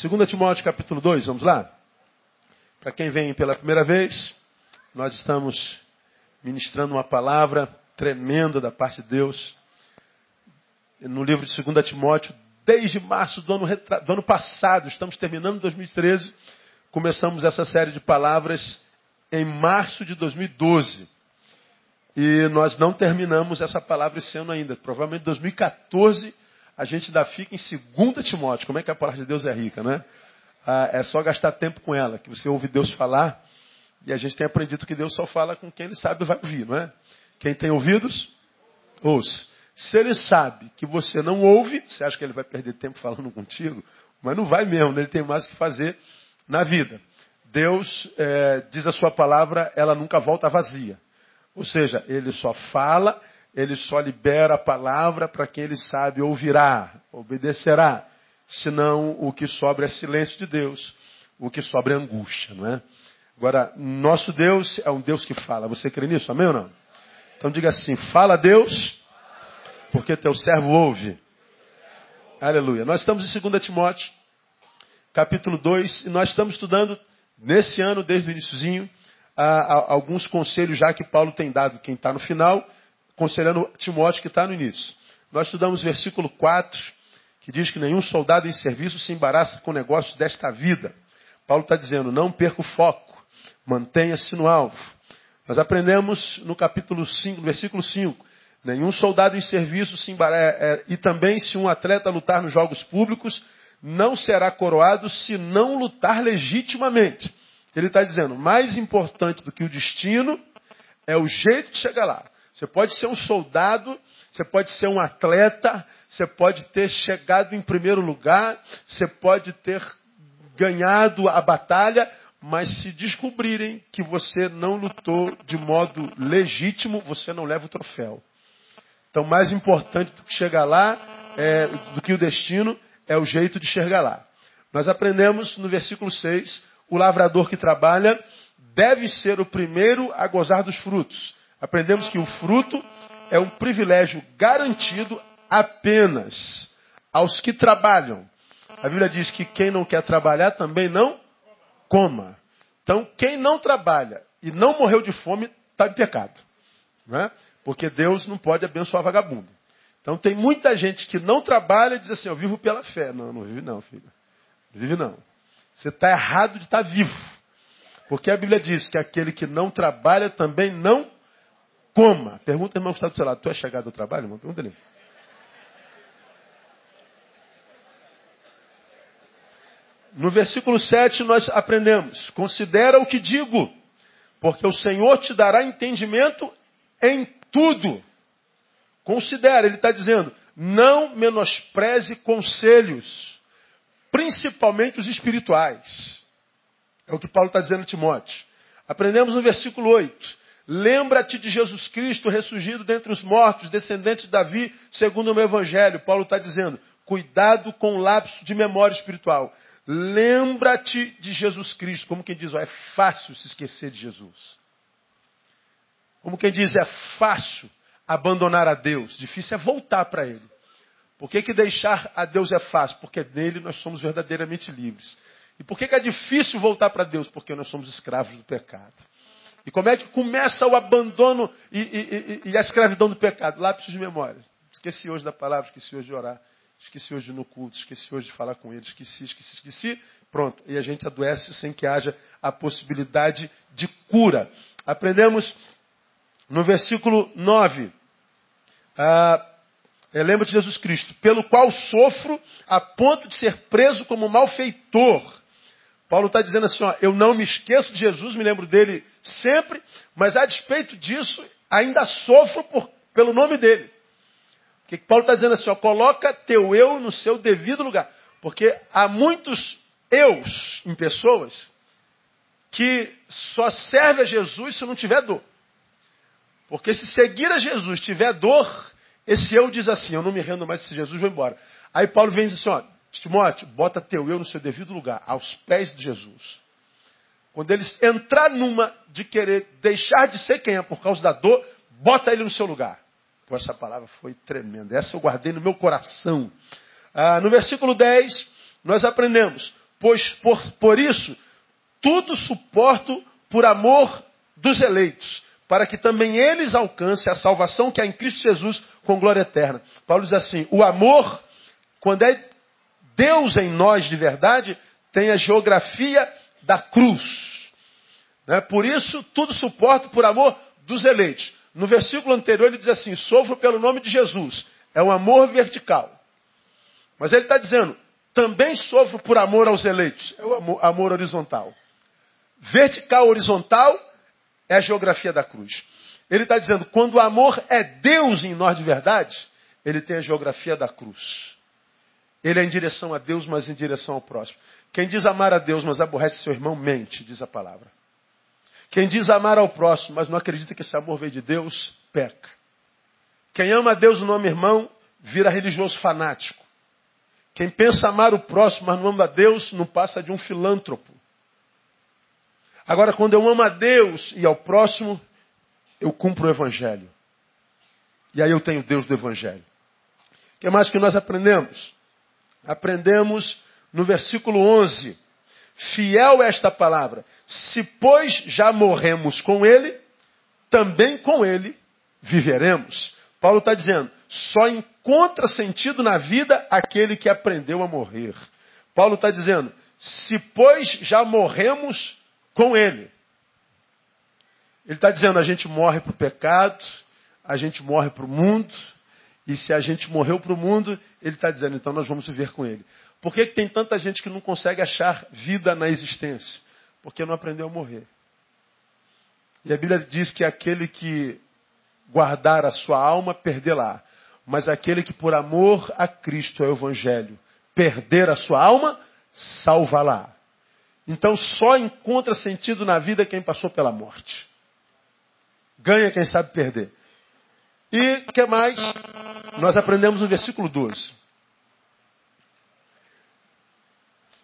2 Timóteo capítulo 2, vamos lá? Para quem vem pela primeira vez, nós estamos ministrando uma palavra tremenda da parte de Deus no livro de 2 Timóteo, desde março do ano, do ano passado, estamos terminando 2013, começamos essa série de palavras em março de 2012. E nós não terminamos essa palavra esse ano ainda. Provavelmente em 2014 a gente ainda fica em 2 Timóteo. Como é que a palavra de Deus é rica, né? Ah, é só gastar tempo com ela, que você ouve Deus falar. E a gente tem aprendido que Deus só fala com quem ele sabe vai ouvir, não é? Quem tem ouvidos, ouça. Se ele sabe que você não ouve, você acha que ele vai perder tempo falando contigo? Mas não vai mesmo, né? ele tem mais o que fazer na vida. Deus é, diz a sua palavra, ela nunca volta vazia. Ou seja, ele só fala, ele só libera a palavra para quem ele sabe ouvirá, obedecerá. Senão o que sobra é silêncio de Deus, o que sobra é angústia, não é? Agora, nosso Deus é um Deus que fala. Você crê nisso? Amém ou não? Então diga assim: fala Deus, porque teu servo ouve. Aleluia. Nós estamos em 2 Timóteo, capítulo 2, e nós estamos estudando nesse ano, desde o iníciozinho, alguns conselhos já que Paulo tem dado quem está no final, aconselhando Timóteo que está no início. Nós estudamos versículo 4, que diz que nenhum soldado em serviço se embaraça com negócios desta vida. Paulo está dizendo, não perca o foco, mantenha-se no alvo. Nós aprendemos no capítulo 5, no versículo 5, Nenhum soldado em serviço se embaraça. É, é, e também, se um atleta lutar nos jogos públicos, não será coroado se não lutar legitimamente. Ele está dizendo: mais importante do que o destino é o jeito de chegar lá. Você pode ser um soldado, você pode ser um atleta, você pode ter chegado em primeiro lugar, você pode ter ganhado a batalha, mas se descobrirem que você não lutou de modo legítimo, você não leva o troféu. Então, mais importante do que chegar lá, é, do que o destino, é o jeito de chegar lá. Nós aprendemos no versículo 6, o lavrador que trabalha deve ser o primeiro a gozar dos frutos. Aprendemos que o fruto é um privilégio garantido apenas aos que trabalham. A Bíblia diz que quem não quer trabalhar também não coma. Então, quem não trabalha e não morreu de fome está em pecado. Não é? Porque Deus não pode abençoar vagabundo. Então tem muita gente que não trabalha e diz assim, eu vivo pela fé. Não, não vive não, filho. Não vive não. Você está errado de estar tá vivo. Porque a Bíblia diz que aquele que não trabalha também não coma. Pergunta, irmão, que está do seu lado. Tu é chegado ao trabalho, irmão? Pergunta ali. No versículo 7 nós aprendemos: Considera o que digo, porque o Senhor te dará entendimento em tudo. Considera, ele está dizendo, não menospreze conselhos, principalmente os espirituais. É o que Paulo está dizendo a Timóteo. Aprendemos no versículo 8. Lembra-te de Jesus Cristo ressurgido dentre os mortos, descendente de Davi, segundo o meu evangelho. Paulo está dizendo, cuidado com o lapso de memória espiritual. Lembra-te de Jesus Cristo. Como quem diz, ó, é fácil se esquecer de Jesus. Como quem diz, é fácil abandonar a Deus, difícil é voltar para Ele. Por que, que deixar a Deus é fácil? Porque nele nós somos verdadeiramente livres. E por que, que é difícil voltar para Deus? Porque nós somos escravos do pecado. E como é que começa o abandono e, e, e, e a escravidão do pecado? Lápis de memória. Esqueci hoje da palavra, esqueci hoje de orar, esqueci hoje no culto, esqueci hoje de falar com ele, esqueci, esqueci, esqueci. Pronto. E a gente adoece sem que haja a possibilidade de cura. Aprendemos no versículo 9, ah, lembra de Jesus Cristo, pelo qual sofro a ponto de ser preso como malfeitor. Paulo está dizendo assim, ó, eu não me esqueço de Jesus, me lembro dele sempre, mas a despeito disso, ainda sofro por, pelo nome dele. O que Paulo está dizendo assim, ó, coloca teu eu no seu devido lugar. Porque há muitos eus em pessoas que só serve a Jesus se não tiver dor. Porque se seguir a Jesus tiver dor, esse eu diz assim, eu não me rendo mais se Jesus, vou embora. Aí Paulo vem e diz assim, ó, Timóteo, bota teu eu no seu devido lugar, aos pés de Jesus. Quando eles entrar numa de querer deixar de ser quem é por causa da dor, bota ele no seu lugar. Essa palavra foi tremenda. Essa eu guardei no meu coração. Ah, no versículo 10, nós aprendemos: Pois por, por isso, tudo suporto por amor dos eleitos, para que também eles alcancem a salvação que há em Cristo Jesus com glória eterna. Paulo diz assim: o amor, quando é Deus em nós de verdade, tem a geografia da cruz. Né? Por isso, tudo suporto por amor dos eleitos. No versículo anterior ele diz assim: sofro pelo nome de Jesus. É um amor vertical. Mas ele está dizendo, também sofro por amor aos eleitos. É o amor, amor horizontal. Vertical, horizontal, é a geografia da cruz. Ele está dizendo, quando o amor é Deus em nós de verdade, ele tem a geografia da cruz. Ele é em direção a Deus, mas em direção ao próximo. Quem diz amar a Deus, mas aborrece seu irmão, mente, diz a palavra. Quem diz amar ao próximo, mas não acredita que esse amor veio de Deus, peca. Quem ama a Deus no nome irmão, vira religioso fanático. Quem pensa amar o próximo, mas não ama a Deus, não passa de um filântropo. Agora, quando eu amo a Deus e ao próximo, eu cumpro o Evangelho. E aí eu tenho Deus do Evangelho. O que mais que nós aprendemos? Aprendemos no versículo 11. Fiel é esta palavra. Se, pois, já morremos com Ele, também com Ele viveremos. Paulo está dizendo, só encontra sentido na vida aquele que aprendeu a morrer. Paulo está dizendo, se pois já morremos com ele. Ele está dizendo, a gente morre para o pecado, a gente morre para o mundo, e se a gente morreu para o mundo, ele está dizendo, então nós vamos viver com ele. Por que, que tem tanta gente que não consegue achar vida na existência? Porque não aprendeu a morrer. E a Bíblia diz que aquele que guardar a sua alma, perdê-la. Mas aquele que por amor a Cristo é o Evangelho, perder a sua alma, salva-la. Então só encontra sentido na vida quem passou pela morte. Ganha quem sabe perder. E o que mais? Nós aprendemos no versículo 12.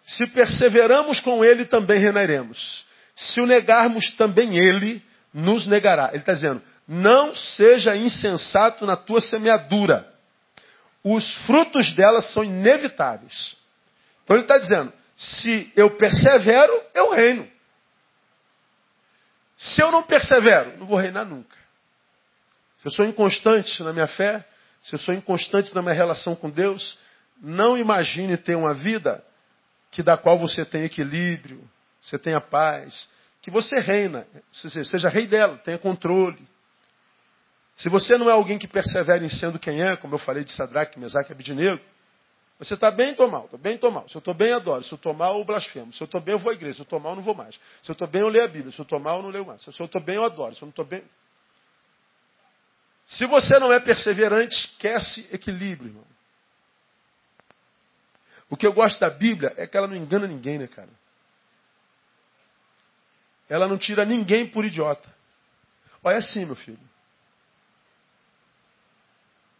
Se perseveramos com ele, também reinaremos. Se o negarmos, também ele nos negará. Ele está dizendo, não seja insensato na tua semeadura. Os frutos dela são inevitáveis. Então ele está dizendo: se eu persevero, eu reino. Se eu não persevero, não vou reinar nunca. Se eu sou inconstante na minha fé, se eu sou inconstante na minha relação com Deus, não imagine ter uma vida que da qual você tem equilíbrio, você tenha paz, que você reina, seja rei dela, tenha controle. Se você não é alguém que persevera em sendo quem é, como eu falei de Sadraque, Mesaque e Abidinego, você está bem, estou mal. Estou bem, estou mal. Se eu estou bem, adoro. Se eu estou mal, eu blasfemo. Se eu estou bem, eu vou à igreja. Se eu estou mal, eu não vou mais. Se eu estou bem, eu leio a Bíblia. Se eu estou mal, eu não leio mais. Se eu estou bem, eu adoro. Se eu não estou bem... Se você não é perseverante, esquece equilíbrio, irmão. O que eu gosto da Bíblia é que ela não engana ninguém, né, cara? Ela não tira ninguém por idiota. Olha assim, meu filho.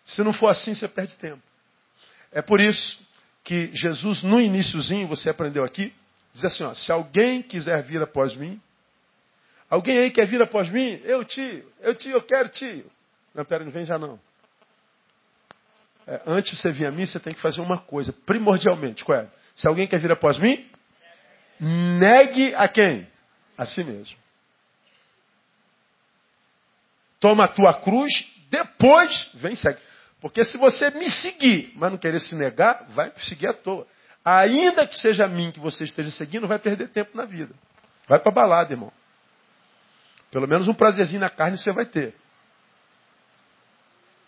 Se não for assim, você perde tempo. É por isso que Jesus, no iníciozinho, você aprendeu aqui, diz assim, ó, se alguém quiser vir após mim, alguém aí quer vir após mim? Eu, tio, eu, tio, eu quero, tio. Não, pera, não vem já não. É, antes de você vir a mim, você tem que fazer uma coisa, primordialmente, qual é? Se alguém quer vir após mim, negue a quem? A si mesmo. Toma a tua cruz, depois vem segue. Porque se você me seguir, mas não querer se negar, vai seguir à toa. Ainda que seja a mim que você esteja seguindo, vai perder tempo na vida. Vai para balada, irmão. Pelo menos um prazerzinho na carne você vai ter.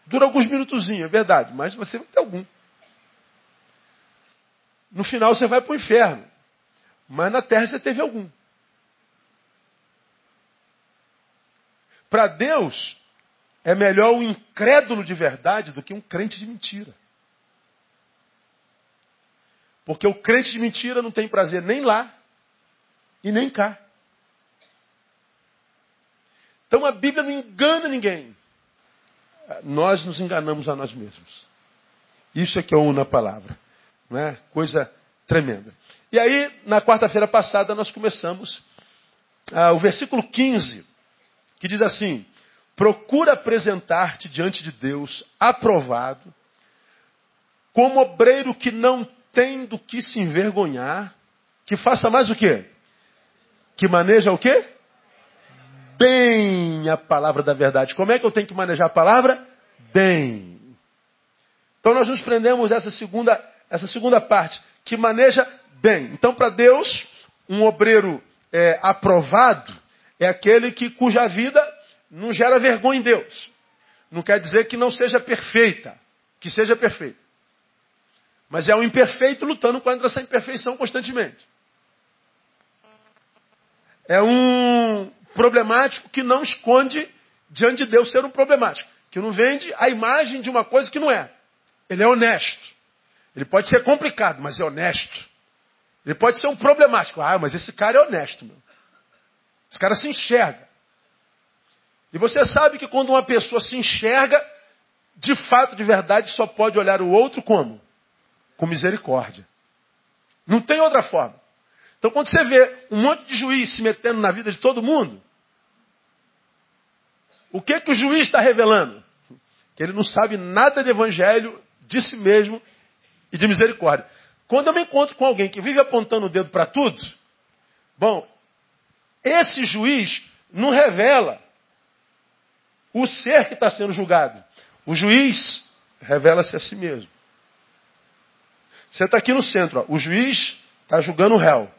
Dura alguns minutozinhos, é verdade, mas você vai ter algum. No final você vai para o inferno. Mas na terra você teve algum. Para Deus, é melhor um incrédulo de verdade do que um crente de mentira. Porque o crente de mentira não tem prazer nem lá e nem cá. Então a Bíblia não engana ninguém. Nós nos enganamos a nós mesmos. Isso é que é uma palavra. Não é? Coisa tremenda. E aí, na quarta-feira passada, nós começamos ah, o versículo 15, que diz assim: procura apresentar-te diante de Deus aprovado, como obreiro que não tem do que se envergonhar que faça mais o quê? Que maneja o quê? Bem a palavra da verdade. Como é que eu tenho que manejar a palavra? Bem. Então nós nos prendemos essa segunda, essa segunda parte, que maneja bem. Então, para Deus, um obreiro é, aprovado é aquele que cuja vida não gera vergonha em Deus. Não quer dizer que não seja perfeita, que seja perfeita. Mas é um imperfeito lutando contra essa imperfeição constantemente. É um problemático que não esconde diante de Deus ser um problemático. Que não vende a imagem de uma coisa que não é. Ele é honesto. Ele pode ser complicado, mas é honesto. Ele pode ser um problemático. Ah, mas esse cara é honesto, meu. Esse cara se enxerga. E você sabe que quando uma pessoa se enxerga, de fato, de verdade, só pode olhar o outro como? Com misericórdia. Não tem outra forma. Então, quando você vê um monte de juiz se metendo na vida de todo mundo, o que, que o juiz está revelando? Que ele não sabe nada de evangelho, de si mesmo e de misericórdia. Quando eu me encontro com alguém que vive apontando o dedo para tudo, bom, esse juiz não revela o ser que está sendo julgado. O juiz revela-se a si mesmo. Você está aqui no centro, ó. o juiz está julgando o réu.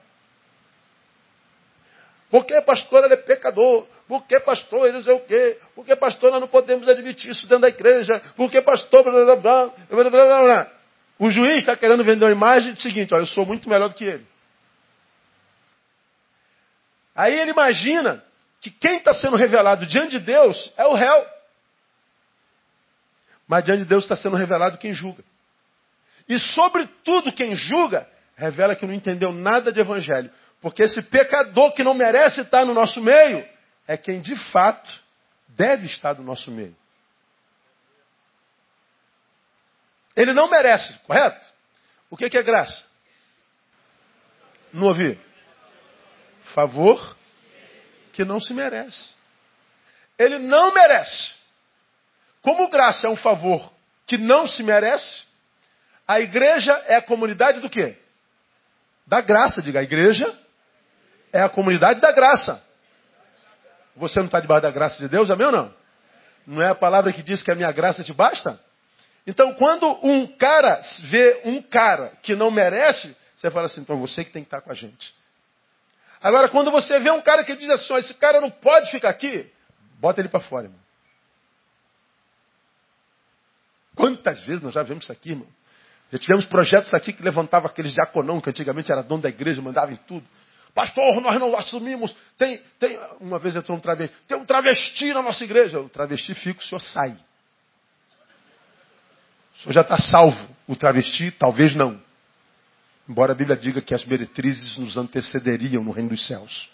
Porque pastor ele é pecador? Porque pastor ele sei o quê? Porque pastor nós não podemos admitir isso dentro da igreja? Porque pastor blá blá blá blá blá blá. O juiz está querendo vender uma imagem do seguinte, ó, eu sou muito melhor do que ele. Aí ele imagina que quem está sendo revelado diante de Deus é o réu. Mas diante de Deus está sendo revelado quem julga. E sobretudo quem julga, revela que não entendeu nada de evangelho. Porque esse pecador que não merece estar no nosso meio, é quem de fato deve estar no nosso meio. Ele não merece, correto? O que é graça? Não ouvi? Favor que não se merece. Ele não merece. Como graça é um favor que não se merece, a igreja é a comunidade do quê? Da graça, diga. A igreja é a comunidade da graça. Você não está debaixo da graça de Deus, amém ou não? Não é a palavra que diz que a minha graça te basta? Então, quando um cara vê um cara que não merece, você fala assim, então você que tem que estar com a gente. Agora, quando você vê um cara que diz assim, esse cara não pode ficar aqui, bota ele para fora, irmão. Quantas vezes nós já vimos isso aqui, irmão? Já tivemos projetos aqui que levantava aqueles diaconão que antigamente era dono da igreja, mandava em tudo. Pastor, nós não assumimos. Tem, tem, uma vez entrou um travesti. Tem um travesti na nossa igreja. O travesti fica, o senhor sai. O senhor já está salvo. O travesti, talvez não. Embora a Bíblia diga que as meretrizes nos antecederiam no reino dos céus.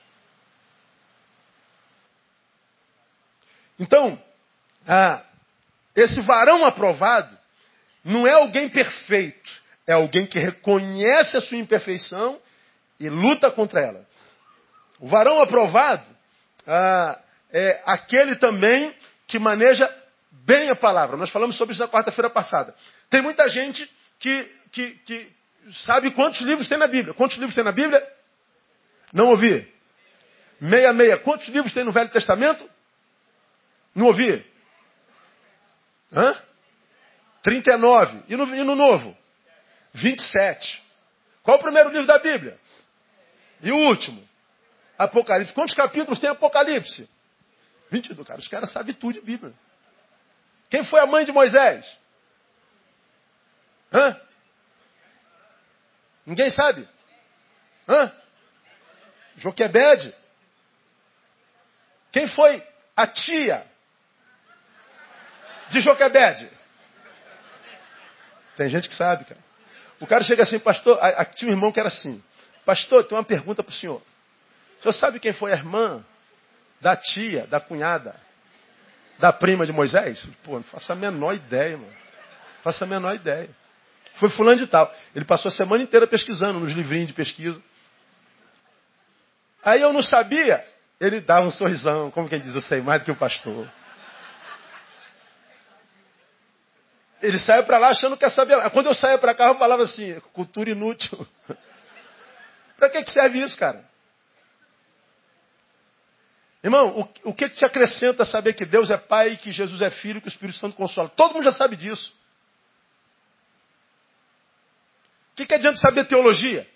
Então, ah, esse varão aprovado não é alguém perfeito, é alguém que reconhece a sua imperfeição e luta contra ela. O varão aprovado ah, é aquele também que maneja bem a palavra. Nós falamos sobre isso na quarta-feira passada. Tem muita gente que, que, que sabe quantos livros tem na Bíblia. Quantos livros tem na Bíblia? Não ouvi. Meia, meia. Quantos livros tem no Velho Testamento? Não ouvi. Hã? 39. E no, e no Novo? 27. Qual o primeiro livro da Bíblia? E o último? Apocalipse. Quantos capítulos tem Apocalipse? 22. Cara, os caras sabem tudo de Bíblia. Quem foi a mãe de Moisés? Hã? Ninguém sabe? Hã? Joquebede? Quem foi a tia de Joquebede? Tem gente que sabe, cara. O cara chega assim, pastor, aqui tinha um irmão que era assim. Pastor, tem uma pergunta para o senhor. O senhor sabe quem foi a irmã da tia, da cunhada, da prima de Moisés? Pô, não faço a menor ideia, mano. Não faço a menor ideia. Foi fulano de tal. Ele passou a semana inteira pesquisando nos livrinhos de pesquisa. Aí eu não sabia, ele dava um sorrisão, como quem diz, eu sei mais do que o pastor. Ele saiu para lá achando que ia saber. Quando eu saía para cá, eu falava assim, cultura inútil. Para que, que serve isso, cara? Irmão, o, o que, que te acrescenta saber que Deus é Pai, que Jesus é Filho, que o Espírito Santo consola? Todo mundo já sabe disso. O que, que adianta saber teologia?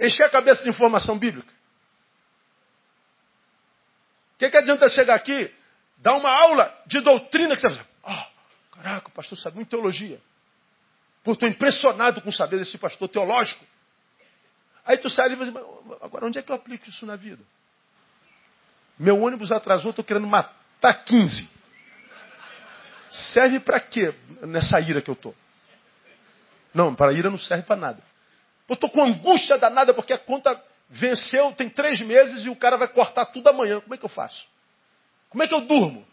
Encher a cabeça de informação bíblica. O que, que adianta chegar aqui, dar uma aula de doutrina que você vai oh, caraca, o pastor sabe muito teologia. Pô, estou impressionado com o saber desse pastor teológico. Aí tu sai ali e vai dizer, agora onde é que eu aplico isso na vida? Meu ônibus atrasou, estou querendo matar 15. Serve para quê nessa ira que eu estou? Não, para ira não serve para nada. Eu estou com angústia danada porque a conta venceu, tem três meses e o cara vai cortar tudo amanhã. Como é que eu faço? Como é que eu durmo?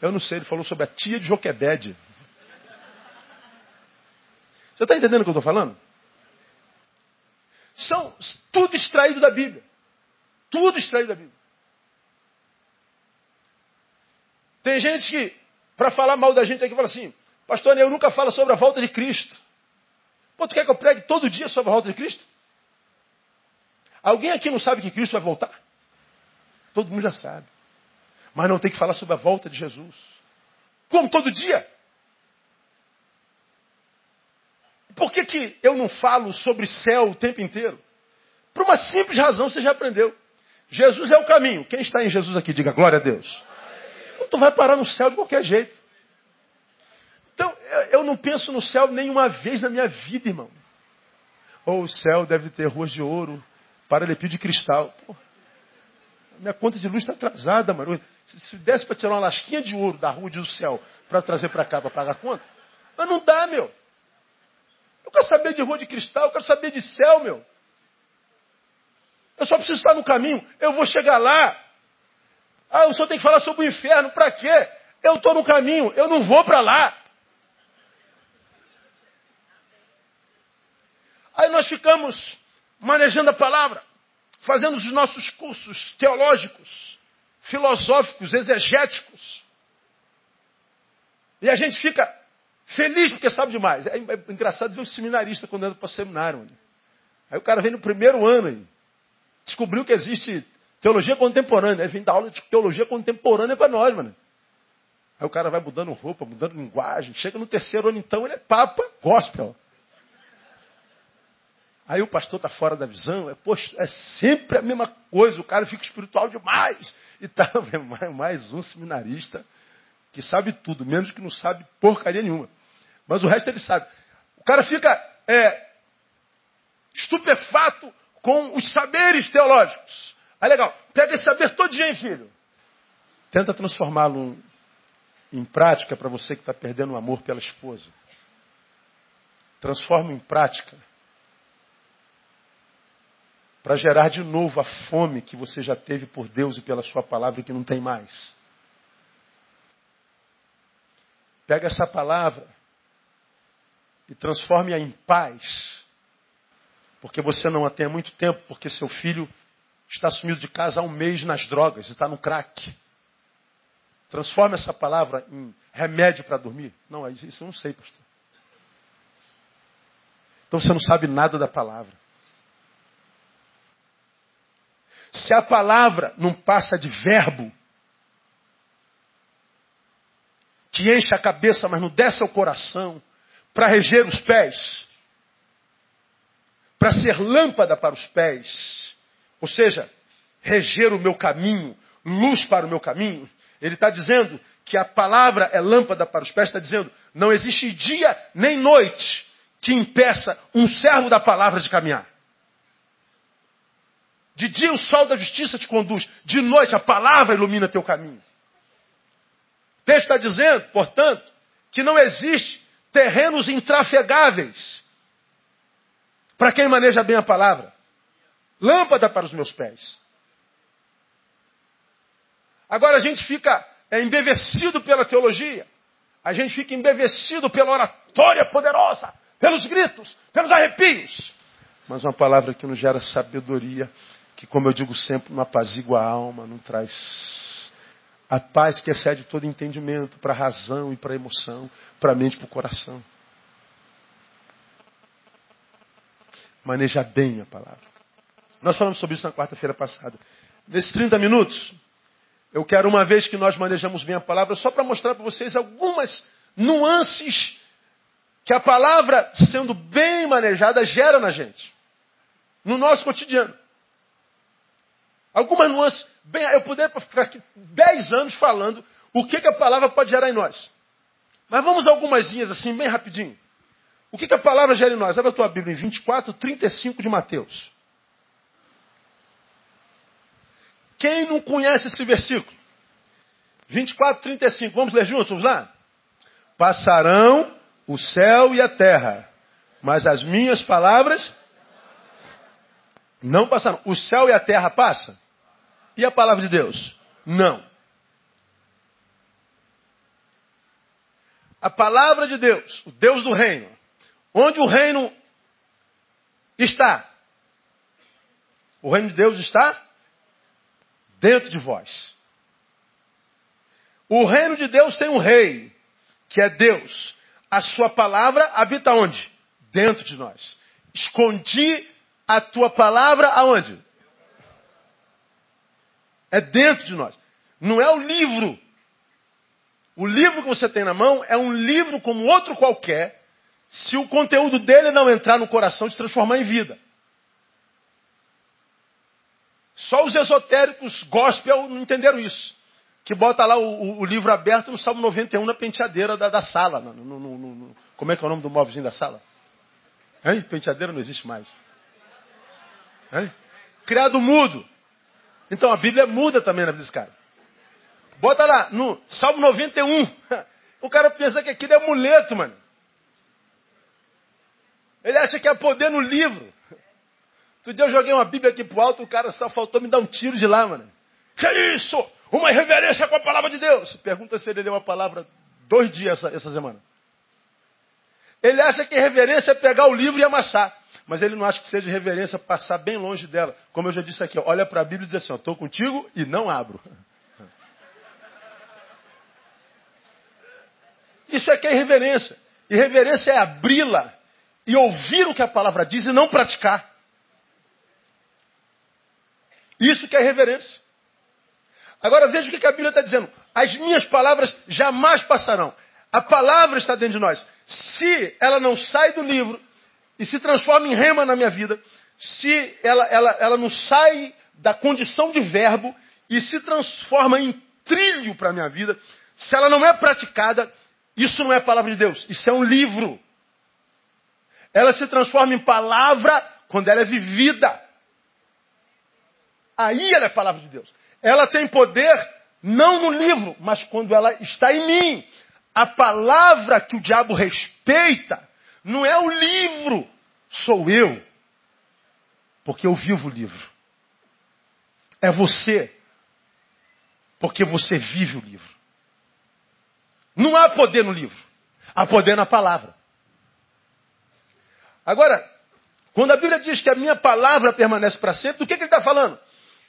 Eu não sei, ele falou sobre a tia de Joquebede. Você está entendendo o que eu estou falando? São tudo extraído da Bíblia. Tudo extraído da Bíblia. Tem gente que, para falar mal da gente aqui, fala assim, pastor, eu nunca falo sobre a volta de Cristo. Pô, tu quer que eu pregue todo dia sobre a volta de Cristo? Alguém aqui não sabe que Cristo vai voltar? Todo mundo já sabe. Mas não tem que falar sobre a volta de Jesus. Como todo dia? Por que, que eu não falo sobre céu o tempo inteiro? Por uma simples razão, você já aprendeu. Jesus é o caminho. Quem está em Jesus aqui, diga glória a Deus. Então, tu vai parar no céu de qualquer jeito. Então, eu não penso no céu nenhuma vez na minha vida, irmão. Ou oh, o céu deve ter ruas de ouro, paralelepípedo de cristal. Pô, minha conta de luz está atrasada, mano. Se desse para tirar uma lasquinha de ouro da rua do céu para trazer para cá para pagar a conta, mas não dá, meu. Eu quero saber de rua de cristal, eu quero saber de céu, meu. Eu só preciso estar no caminho. Eu vou chegar lá. Ah, o senhor tem que falar sobre o inferno. Para quê? Eu estou no caminho. Eu não vou para lá. Aí nós ficamos manejando a palavra, fazendo os nossos cursos teológicos, filosóficos, exegéticos. E a gente fica feliz porque sabe demais. É, é engraçado ver um seminarista quando anda para o seminário. Mano. Aí o cara vem no primeiro ano aí. Descobriu que existe teologia contemporânea. Aí vem dar aula de teologia contemporânea para nós, mano. Aí o cara vai mudando roupa, mudando linguagem. Chega no terceiro ano, então, ele é papa gospel. Aí o pastor está fora da visão, é, poxa, é sempre a mesma coisa, o cara fica espiritual demais. E tá, é mais um seminarista que sabe tudo, menos que não sabe porcaria nenhuma. Mas o resto ele sabe. O cara fica é, estupefato com os saberes teológicos. Aí legal, pega esse saber todinho, filho. Tenta transformá-lo em prática para você que está perdendo o amor pela esposa. Transforma em prática para gerar de novo a fome que você já teve por Deus e pela Sua palavra que não tem mais. Pega essa palavra e transforme-a em paz, porque você não a tem há muito tempo, porque seu filho está sumido de casa há um mês nas drogas e está no crack. Transforme essa palavra em remédio para dormir. Não, isso eu não sei, pastor. Então você não sabe nada da palavra. Se a palavra não passa de verbo, que enche a cabeça, mas não desce ao coração, para reger os pés, para ser lâmpada para os pés, ou seja, reger o meu caminho, luz para o meu caminho. Ele está dizendo que a palavra é lâmpada para os pés, está dizendo, não existe dia nem noite que impeça um servo da palavra de caminhar. De dia o sol da justiça te conduz, de noite a palavra ilumina teu caminho. O texto está dizendo, portanto, que não existe terrenos intrafegáveis para quem maneja bem a palavra. Lâmpada para os meus pés. Agora a gente fica é, embevecido pela teologia. A gente fica embevecido pela oratória poderosa, pelos gritos, pelos arrepios. Mas uma palavra que nos gera sabedoria que, como eu digo sempre, não apazigua a alma, não traz a paz que excede todo entendimento para a razão e para a emoção, para a mente e para o coração. manejar bem a palavra. Nós falamos sobre isso na quarta-feira passada. Nesses 30 minutos, eu quero, uma vez que nós manejamos bem a palavra, só para mostrar para vocês algumas nuances que a palavra, sendo bem manejada, gera na gente. No nosso cotidiano. Algumas nuances. Bem, eu poderia ficar aqui 10 anos falando o que, que a palavra pode gerar em nós. Mas vamos algumas assim, bem rapidinho. O que, que a palavra gera em nós? Abra a tua Bíblia em 24, 35 de Mateus. Quem não conhece esse versículo? 24, 35. Vamos ler juntos? Vamos lá? Passarão o céu e a terra, mas as minhas palavras não passarão. O céu e a terra passam? E a palavra de Deus? Não. A palavra de Deus, o Deus do reino, onde o reino está? O reino de Deus está dentro de vós. O reino de Deus tem um rei, que é Deus. A sua palavra habita onde? Dentro de nós. Escondi a tua palavra aonde? É dentro de nós. Não é o livro. O livro que você tem na mão é um livro como outro qualquer, se o conteúdo dele não entrar no coração e se transformar em vida. Só os esotéricos gospel não entenderam isso. Que bota lá o, o, livro aberto no Salmo 91 na penteadeira da, da sala. No, no, no, como é que é o nome do móvelzinho da sala? Hein? Penteadeira não existe mais. Hein? Criado mudo. Então a Bíblia muda também na vida desse cara. Bota lá, no Salmo 91. O cara pensa que aquilo é amuleto, mano. Ele acha que é poder no livro. Outro dia eu joguei uma Bíblia aqui pro alto, o cara só faltou me dar um tiro de lá, mano. Que isso? Uma irreverência com a palavra de Deus. Pergunta se ele leu a palavra dois dias essa, essa semana. Ele acha que reverência é pegar o livro e amassar. Mas ele não acha que seja reverência passar bem longe dela. Como eu já disse aqui, olha para a Bíblia e diz assim: estou contigo e não abro. Isso é que é irreverência. Irreverência é abri-la e ouvir o que a palavra diz e não praticar. Isso que é reverência. Agora veja o que a Bíblia está dizendo. As minhas palavras jamais passarão. A palavra está dentro de nós. Se ela não sai do livro e se transforma em rema na minha vida, se ela, ela, ela não sai da condição de verbo e se transforma em trilho para a minha vida, se ela não é praticada, isso não é palavra de Deus, isso é um livro. Ela se transforma em palavra quando ela é vivida. Aí ela é palavra de Deus. Ela tem poder não no livro, mas quando ela está em mim. A palavra que o diabo respeita não é o livro, sou eu. Porque eu vivo o livro. É você. Porque você vive o livro. Não há poder no livro. Há poder na palavra. Agora, quando a Bíblia diz que a minha palavra permanece para sempre, do que, que ele está falando?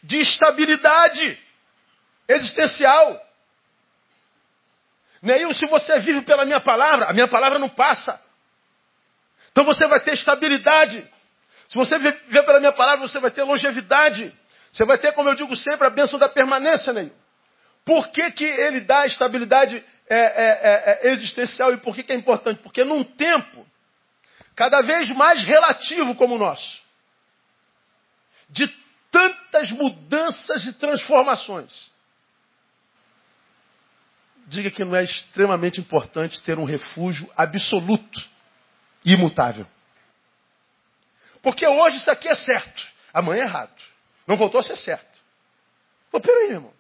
de estabilidade existencial. Neil, se você vive pela minha palavra, a minha palavra não passa. Então você vai ter estabilidade. Se você viver pela minha palavra, você vai ter longevidade. Você vai ter, como eu digo sempre, a bênção da permanência. Por que, que ele dá estabilidade é, é, é, é, existencial e por que, que é importante? Porque num tempo cada vez mais relativo como o nosso, de tantas mudanças e transformações. Diga que não é extremamente importante ter um refúgio absoluto imutável. Porque hoje isso aqui é certo, amanhã é errado. Não voltou a ser certo. Pô, peraí, irmão.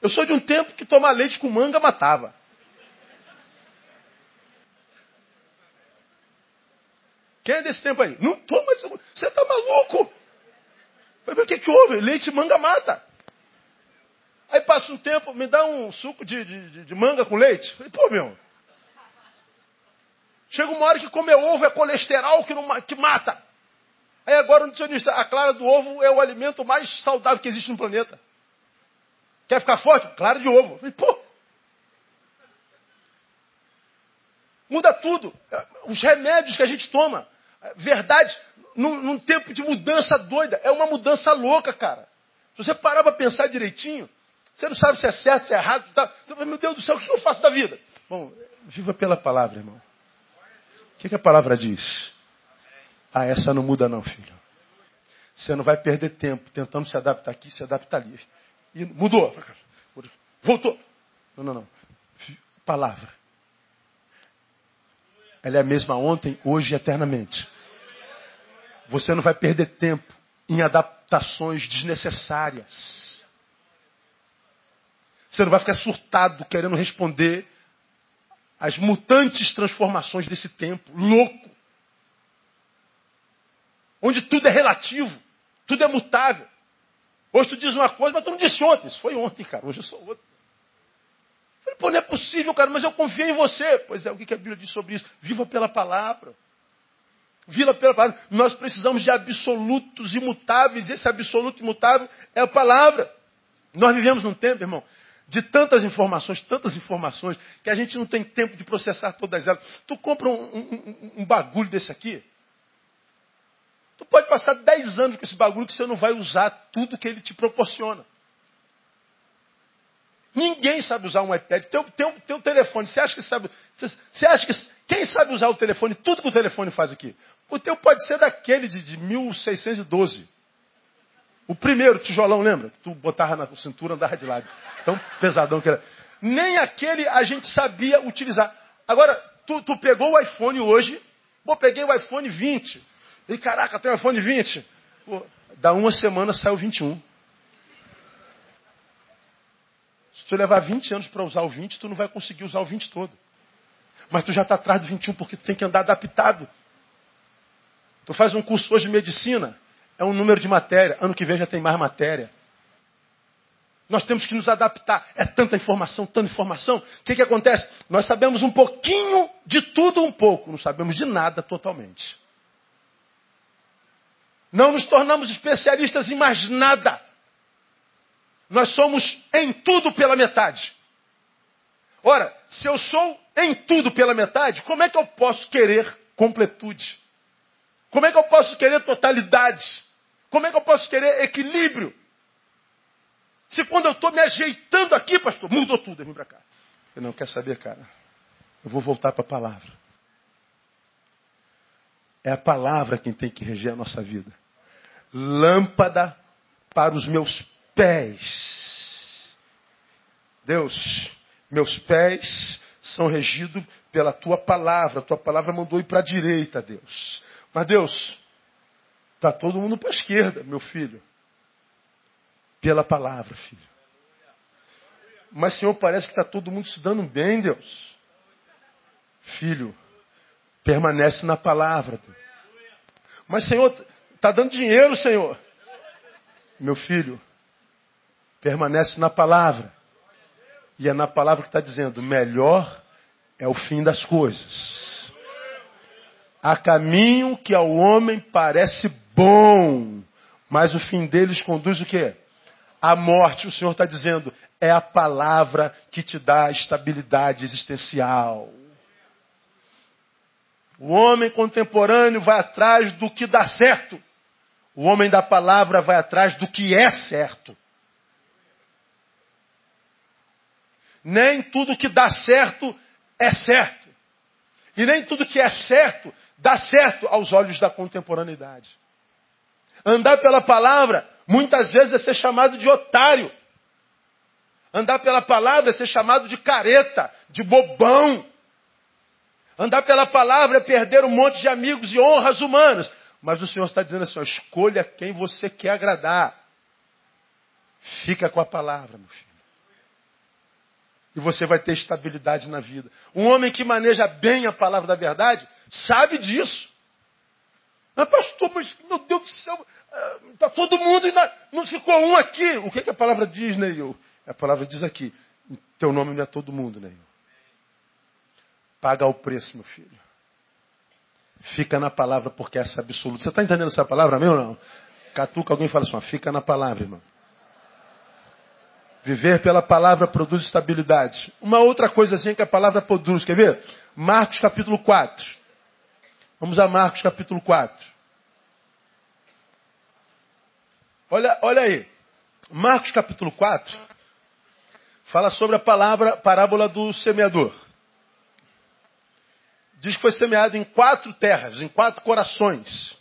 Eu sou de um tempo que tomar leite com manga matava. Quem é desse tempo aí? Não toma. Você está maluco? Falei, o que, que houve? Leite manga mata. Aí passa um tempo, me dá um suco de, de, de manga com leite. Falei, pô, meu. Chega uma hora que comer ovo é colesterol que, não, que mata. Aí agora o nutricionista, a clara do ovo é o alimento mais saudável que existe no planeta. Quer ficar forte? Clara de ovo. Falei, pô. Muda tudo. Os remédios que a gente toma. verdade num, num tempo de mudança doida. É uma mudança louca, cara. Se você parar para pensar direitinho, você não sabe se é certo, se é errado. Tá... Meu Deus do céu, o que eu faço da vida? Bom, viva pela palavra, irmão. Que, que a palavra diz? Ah, essa não muda não, filho. Você não vai perder tempo tentando se adaptar aqui, se adaptar ali. E mudou. Voltou. Não, não, não. Palavra. Ela é a mesma ontem, hoje e eternamente. Você não vai perder tempo em adaptações desnecessárias. Você não vai ficar surtado querendo responder às mutantes transformações desse tempo, louco. Onde tudo é relativo, tudo é mutável. Hoje tu diz uma coisa, mas tu não disse ontem. Isso foi ontem, cara. Hoje eu sou outro. falei, pô, não é possível, cara, mas eu confio em você. Pois é, o que a Bíblia diz sobre isso? Viva pela palavra. Viva pela palavra. Nós precisamos de absolutos imutáveis. Esse absoluto imutável é a palavra. Nós vivemos num tempo, irmão, de tantas informações, tantas informações, que a gente não tem tempo de processar todas elas. Tu compra um, um, um bagulho desse aqui, tu pode passar 10 anos com esse bagulho que você não vai usar tudo que ele te proporciona. Ninguém sabe usar um iPad. Teu, teu, teu telefone, você acha que sabe. Você acha que. Quem sabe usar o telefone? Tudo que o telefone faz aqui. O teu pode ser daquele de, de 1612. O primeiro tijolão, lembra? Tu botava na cintura, andava de lado. Tão pesadão que era. Nem aquele a gente sabia utilizar. Agora, tu, tu pegou o iPhone hoje. Pô, peguei o iPhone 20. E caraca, tem o iPhone 20. Pô, da uma semana saiu 21. Se tu levar 20 anos para usar o 20, tu não vai conseguir usar o 20 todo. Mas tu já está atrás do 21 porque tu tem que andar adaptado. Tu faz um curso hoje de medicina, é um número de matéria. Ano que vem já tem mais matéria. Nós temos que nos adaptar. É tanta informação, tanta informação. O que, que acontece? Nós sabemos um pouquinho de tudo um pouco, não sabemos de nada totalmente. Não nos tornamos especialistas em mais nada. Nós somos em tudo pela metade. Ora, se eu sou em tudo pela metade, como é que eu posso querer completude? Como é que eu posso querer totalidade? Como é que eu posso querer equilíbrio? Se quando eu estou me ajeitando aqui, pastor, mudou tudo, eu vim para cá. Eu não quer saber, cara. Eu vou voltar para a palavra. É a palavra quem tem que reger a nossa vida. Lâmpada para os meus pés. Deus, meus pés são regidos pela tua palavra. A tua palavra mandou ir para a direita, Deus. Mas Deus, está todo mundo para a esquerda, meu filho. Pela palavra, filho. Mas, Senhor, parece que está todo mundo se dando bem, Deus. Filho, permanece na palavra. Mas, Senhor, está dando dinheiro, Senhor. Meu filho, permanece na palavra. E é na palavra que está dizendo: melhor é o fim das coisas. Há caminho que ao homem parece bom, mas o fim deles conduz o quê? A morte, o Senhor está dizendo, é a palavra que te dá estabilidade existencial. O homem contemporâneo vai atrás do que dá certo. O homem da palavra vai atrás do que é certo. Nem tudo que dá certo é certo. E nem tudo que é certo dá certo aos olhos da contemporaneidade. Andar pela palavra, muitas vezes é ser chamado de otário. Andar pela palavra é ser chamado de careta, de bobão. Andar pela palavra é perder um monte de amigos e honras humanas. Mas o Senhor está dizendo assim: ó, escolha quem você quer agradar. Fica com a palavra, meu filho. E você vai ter estabilidade na vida. Um homem que maneja bem a palavra da verdade sabe disso. Mas, pastor, mas, meu Deus do céu, está ah, todo mundo e não ficou um aqui. O que, que a palavra diz, Neil? A palavra diz aqui: teu nome não é todo mundo, Neil. Paga o preço, meu filho. Fica na palavra porque essa é absoluta. Você está entendendo essa palavra, meu ou não? Catuca alguém fala assim: fica na palavra, irmão. Viver pela palavra produz estabilidade. Uma outra coisa assim que a palavra produz, quer ver? Marcos capítulo 4. Vamos a Marcos capítulo 4. Olha, olha aí. Marcos capítulo 4 fala sobre a palavra parábola do semeador. Diz que foi semeado em quatro terras, em quatro corações.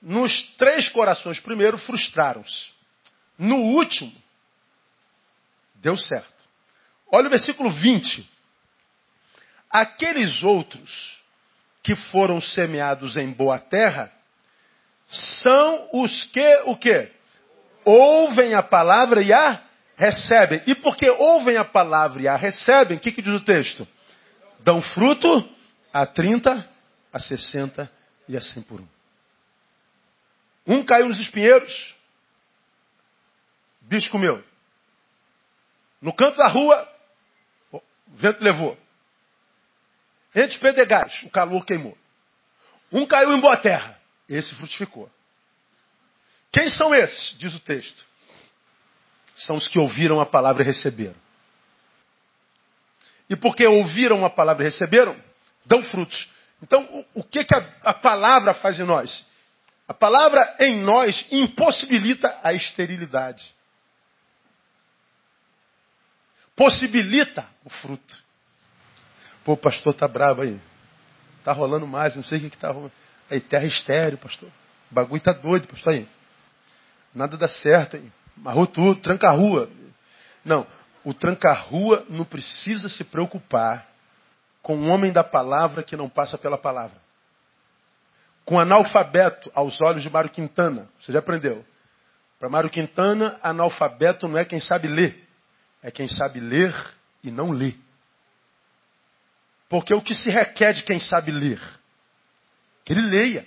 Nos três corações primeiro frustraram-se. No último, deu certo. Olha o versículo 20. Aqueles outros que foram semeados em boa terra são os que o quê? Ouvem a palavra e a recebem. E porque ouvem a palavra e a recebem, o que, que diz o texto? Dão fruto a 30, a 60 e a 100 por um. Um caiu nos espinheiros, bicho comeu. No canto da rua, o vento levou. Entre os pedregais, o calor queimou. Um caiu em boa terra, esse frutificou. Quem são esses? Diz o texto. São os que ouviram a palavra e receberam. E porque ouviram a palavra e receberam, dão frutos. Então, o, que, que a, a palavra faz em nós? A palavra em nós impossibilita a esterilidade. Possibilita o fruto. Pô, o pastor tá bravo aí. Tá rolando mais, não sei o que, que tá rolando. Aí, terra estéreo, pastor. O bagulho tá doido, pastor aí. Nada dá certo aí. Marrou tudo, tranca a rua. Não, o tranca-rua não precisa se preocupar com um homem da palavra que não passa pela palavra. Com analfabeto aos olhos de Mário Quintana. Você já aprendeu. Para Mário Quintana, analfabeto não é quem sabe ler. É quem sabe ler e não lê. Porque o que se requer de quem sabe ler? Que ele leia.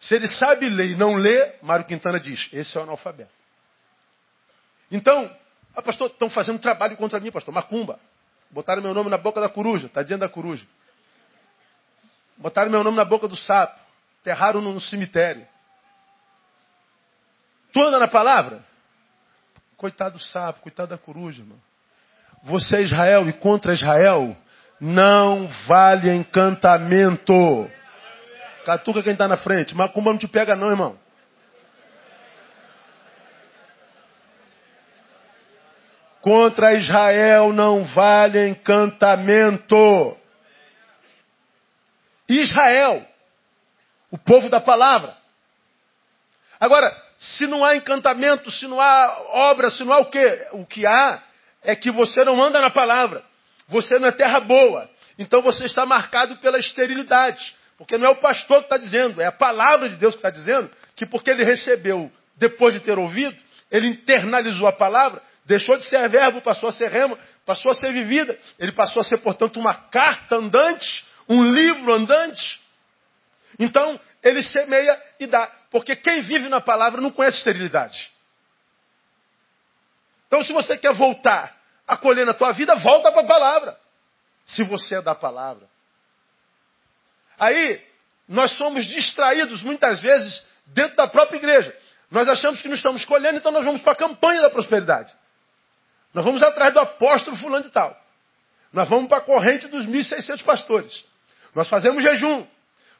Se ele sabe ler e não lê, Mário Quintana diz, esse é o analfabeto. Então, ah, pastor, estão fazendo trabalho contra mim, pastor, macumba. Botaram meu nome na boca da coruja, tadinha da coruja. Botaram meu nome na boca do sapo. Enterraram no cemitério. Tu anda na palavra? Coitado do sapo, coitado da coruja, irmão. Você é Israel e contra Israel não vale encantamento. Catuca quem está na frente. Macumba não te pega não, irmão. Contra Israel não vale encantamento. Israel, o povo da palavra. Agora, se não há encantamento, se não há obra, se não há o quê? O que há é que você não anda na palavra. Você não é terra boa. Então você está marcado pela esterilidade. Porque não é o pastor que está dizendo, é a palavra de Deus que está dizendo que porque ele recebeu, depois de ter ouvido, ele internalizou a palavra, deixou de ser verbo, passou a ser remo, passou a ser vivida. Ele passou a ser, portanto, uma carta andante, um livro andante. Então, ele semeia e dá. Porque quem vive na palavra não conhece esterilidade. Então, se você quer voltar a colher na tua vida, volta para a palavra. Se você é da palavra. Aí, nós somos distraídos muitas vezes dentro da própria igreja. Nós achamos que não estamos colhendo, então nós vamos para a campanha da prosperidade. Nós vamos atrás do apóstolo fulano de tal. Nós vamos para a corrente dos 1.600 pastores. Nós fazemos jejum.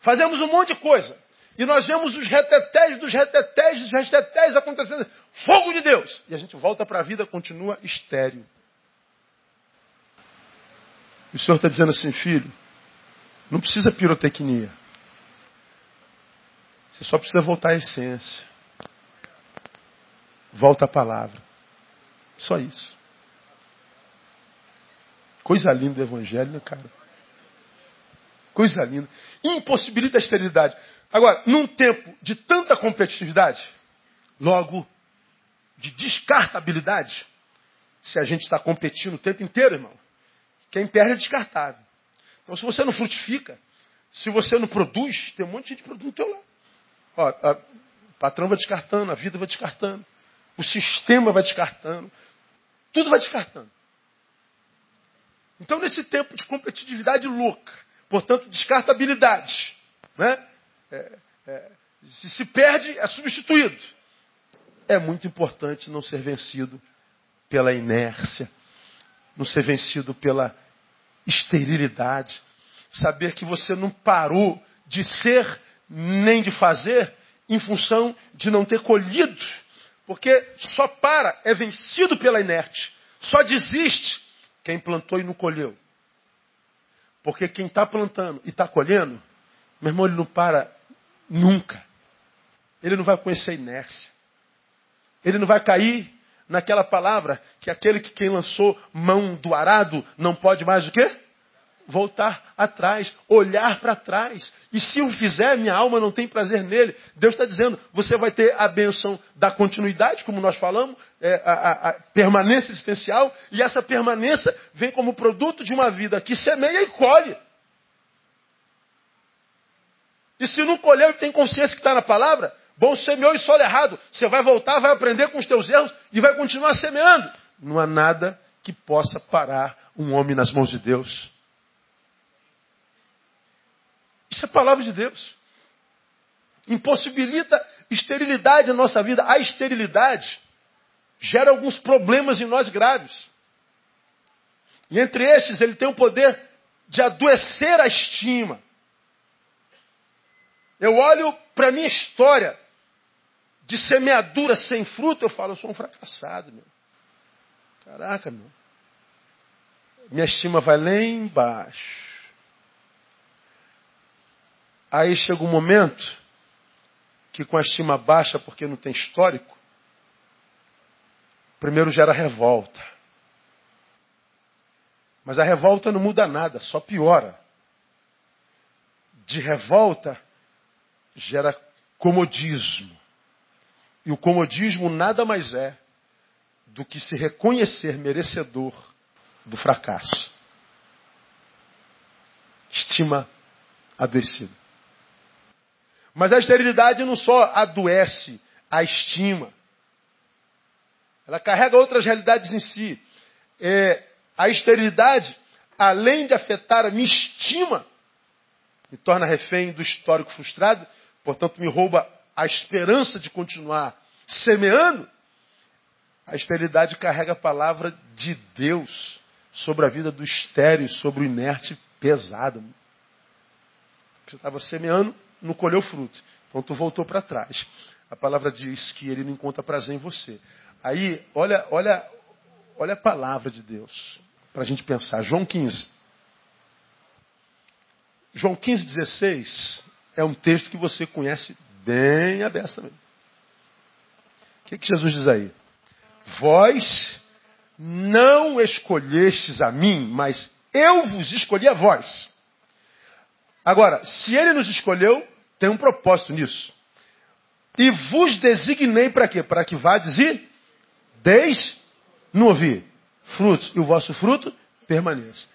Fazemos um monte de coisa. E nós vemos os retetés dos retetés dos retetés acontecendo. Fogo de Deus! E a gente volta para a vida, continua estéreo. E o Senhor está dizendo assim, filho, não precisa pirotecnia. Você só precisa voltar à essência. Volta à palavra. Só isso. Coisa linda do Evangelho, né, cara? Coisa linda. Impossibilita a esterilidade. Agora, num tempo de tanta competitividade, logo de descartabilidade, se a gente está competindo o tempo inteiro, irmão, quem perde é descartável. Então, se você não frutifica, se você não produz, tem um monte de gente produzindo no teu lado. Ó, a, o patrão vai descartando, a vida vai descartando, o sistema vai descartando, tudo vai descartando. Então, nesse tempo de competitividade louca, portanto, descartabilidade, né? É, é, se se perde, é substituído. É muito importante não ser vencido pela inércia, não ser vencido pela esterilidade. saber que você não parou de ser nem de fazer em função de não ter colhido. Porque só para, é vencido pela inerte. Só desiste quem plantou e não colheu. Porque quem está plantando e está colhendo, meu irmão, ele não para nunca. Ele não vai conhecer a inércia. Ele não vai cair naquela palavra que aquele que quem lançou mão do arado não pode mais o quê? Voltar atrás, olhar para trás. E se o fizer, minha alma não tem prazer nele. Deus está dizendo, você vai ter a bênção da continuidade, como nós falamos, é, a, a, a permanência existencial, e essa permanência vem como produto de uma vida que semeia e colhe. E se não colheu e tem consciência que está na palavra, Bom, semeou e solo errado. Você vai voltar, vai aprender com os teus erros e vai continuar semeando. Não há nada que possa parar um homem nas mãos de Deus. Isso é palavra de Deus. Impossibilita esterilidade na nossa vida. A esterilidade gera alguns problemas em nós graves. E entre estes, ele tem o poder de adoecer a estima. Eu olho para a minha história de semeadura sem fruto, eu falo, eu sou um fracassado, meu. Caraca, meu. Minha estima vai lá embaixo. Aí chega um momento que com a estima baixa, porque não tem histórico, primeiro gera revolta. Mas a revolta não muda nada, só piora. De revolta gera comodismo. E o comodismo nada mais é do que se reconhecer merecedor do fracasso. Estima adoecida. Mas a esterilidade não só adoece a estima, ela carrega outras realidades em si. É, a esterilidade, além de afetar a minha estima, me torna refém do histórico frustrado, portanto me rouba a esperança de continuar semeando, a esterilidade carrega a palavra de Deus sobre a vida do estéreo, sobre o inerte pesado. Você estava semeando, não colheu fruto. Então tu voltou para trás. A palavra diz que ele não encontra prazer em você. Aí, olha, olha, olha a palavra de Deus para a gente pensar. João 15. João 15, 16 é um texto que você conhece bem aberto também. O que, que Jesus diz aí? Vós não escolhestes a mim, mas eu vos escolhi a vós. Agora, se ele nos escolheu, tem um propósito nisso. E vos designei para quê? Para que vades e deis, não ouvi, frutos, e o vosso fruto permaneça.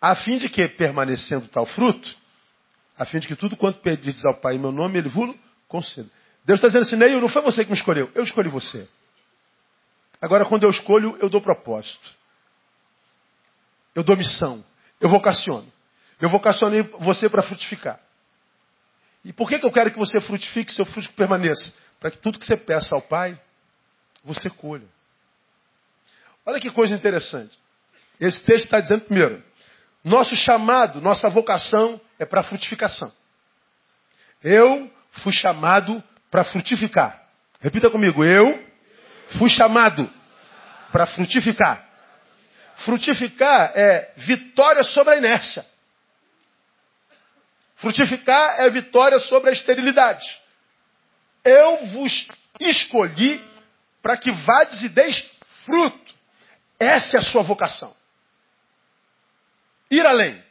A fim de que, permanecendo tal fruto, a fim de que tudo quanto pedis ao Pai em meu nome, ele vos Concedo. Deus está dizendo assim, Neil, não foi você que me escolheu, eu escolhi você. Agora, quando eu escolho, eu dou propósito. Eu dou missão. Eu vocaciono. Eu vocacionei você para frutificar. E por que, que eu quero que você frutifique, seu fruto permaneça? Para que tudo que você peça ao Pai, você colha. Olha que coisa interessante. Esse texto está dizendo, primeiro, nosso chamado, nossa vocação é para frutificação. Eu fui chamado para frutificar. Repita comigo, eu fui chamado para frutificar. Frutificar é vitória sobre a inércia. Frutificar é vitória sobre a esterilidade. Eu vos escolhi para que vades e deis fruto. Essa é a sua vocação. Ir além.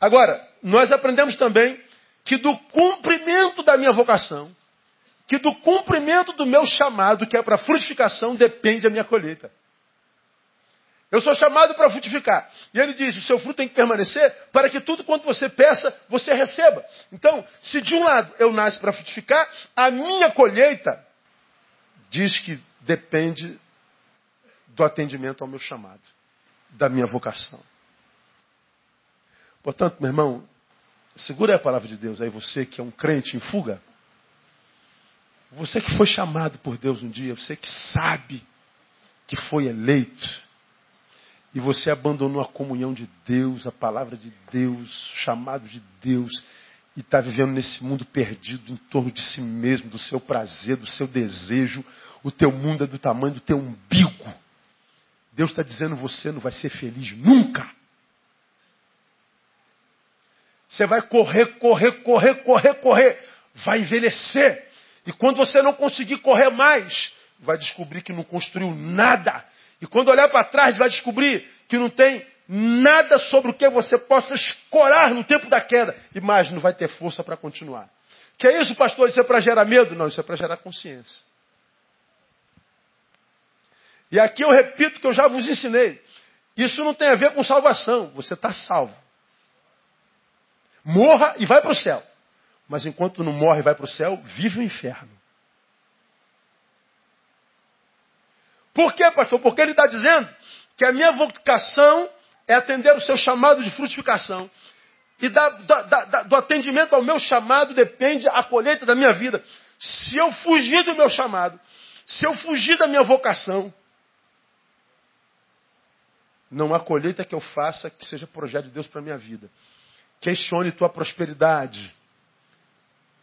Agora, nós aprendemos também que do cumprimento da minha vocação, que do cumprimento do meu chamado, que é para frutificação, depende a minha colheita. Eu sou chamado para frutificar. E ele diz: o seu fruto tem que permanecer para que tudo quanto você peça, você receba. Então, se de um lado eu nasço para frutificar, a minha colheita diz que depende do atendimento ao meu chamado, da minha vocação. Portanto, meu irmão, Segura a palavra de Deus aí, você que é um crente em fuga. Você que foi chamado por Deus um dia, você que sabe que foi eleito e você abandonou a comunhão de Deus, a palavra de Deus, o chamado de Deus, e está vivendo nesse mundo perdido em torno de si mesmo, do seu prazer, do seu desejo, o teu mundo é do tamanho do teu umbigo. Deus está dizendo você não vai ser feliz nunca. Você vai correr, correr, correr, correr, correr. Vai envelhecer. E quando você não conseguir correr mais, vai descobrir que não construiu nada. E quando olhar para trás, vai descobrir que não tem nada sobre o que você possa escorar no tempo da queda. E mais, não vai ter força para continuar. Que é isso, pastor? Isso é para gerar medo? Não, isso é para gerar consciência. E aqui eu repito que eu já vos ensinei. Isso não tem a ver com salvação. Você está salvo. Morra e vai para o céu. Mas enquanto não morre e vai para o céu, vive o inferno. Por quê, pastor? Porque ele está dizendo que a minha vocação é atender o seu chamado de frutificação. E da, da, da, do atendimento ao meu chamado depende a colheita da minha vida. Se eu fugir do meu chamado, se eu fugir da minha vocação, não há colheita que eu faça que seja projeto de Deus para a minha vida. Questione tua prosperidade.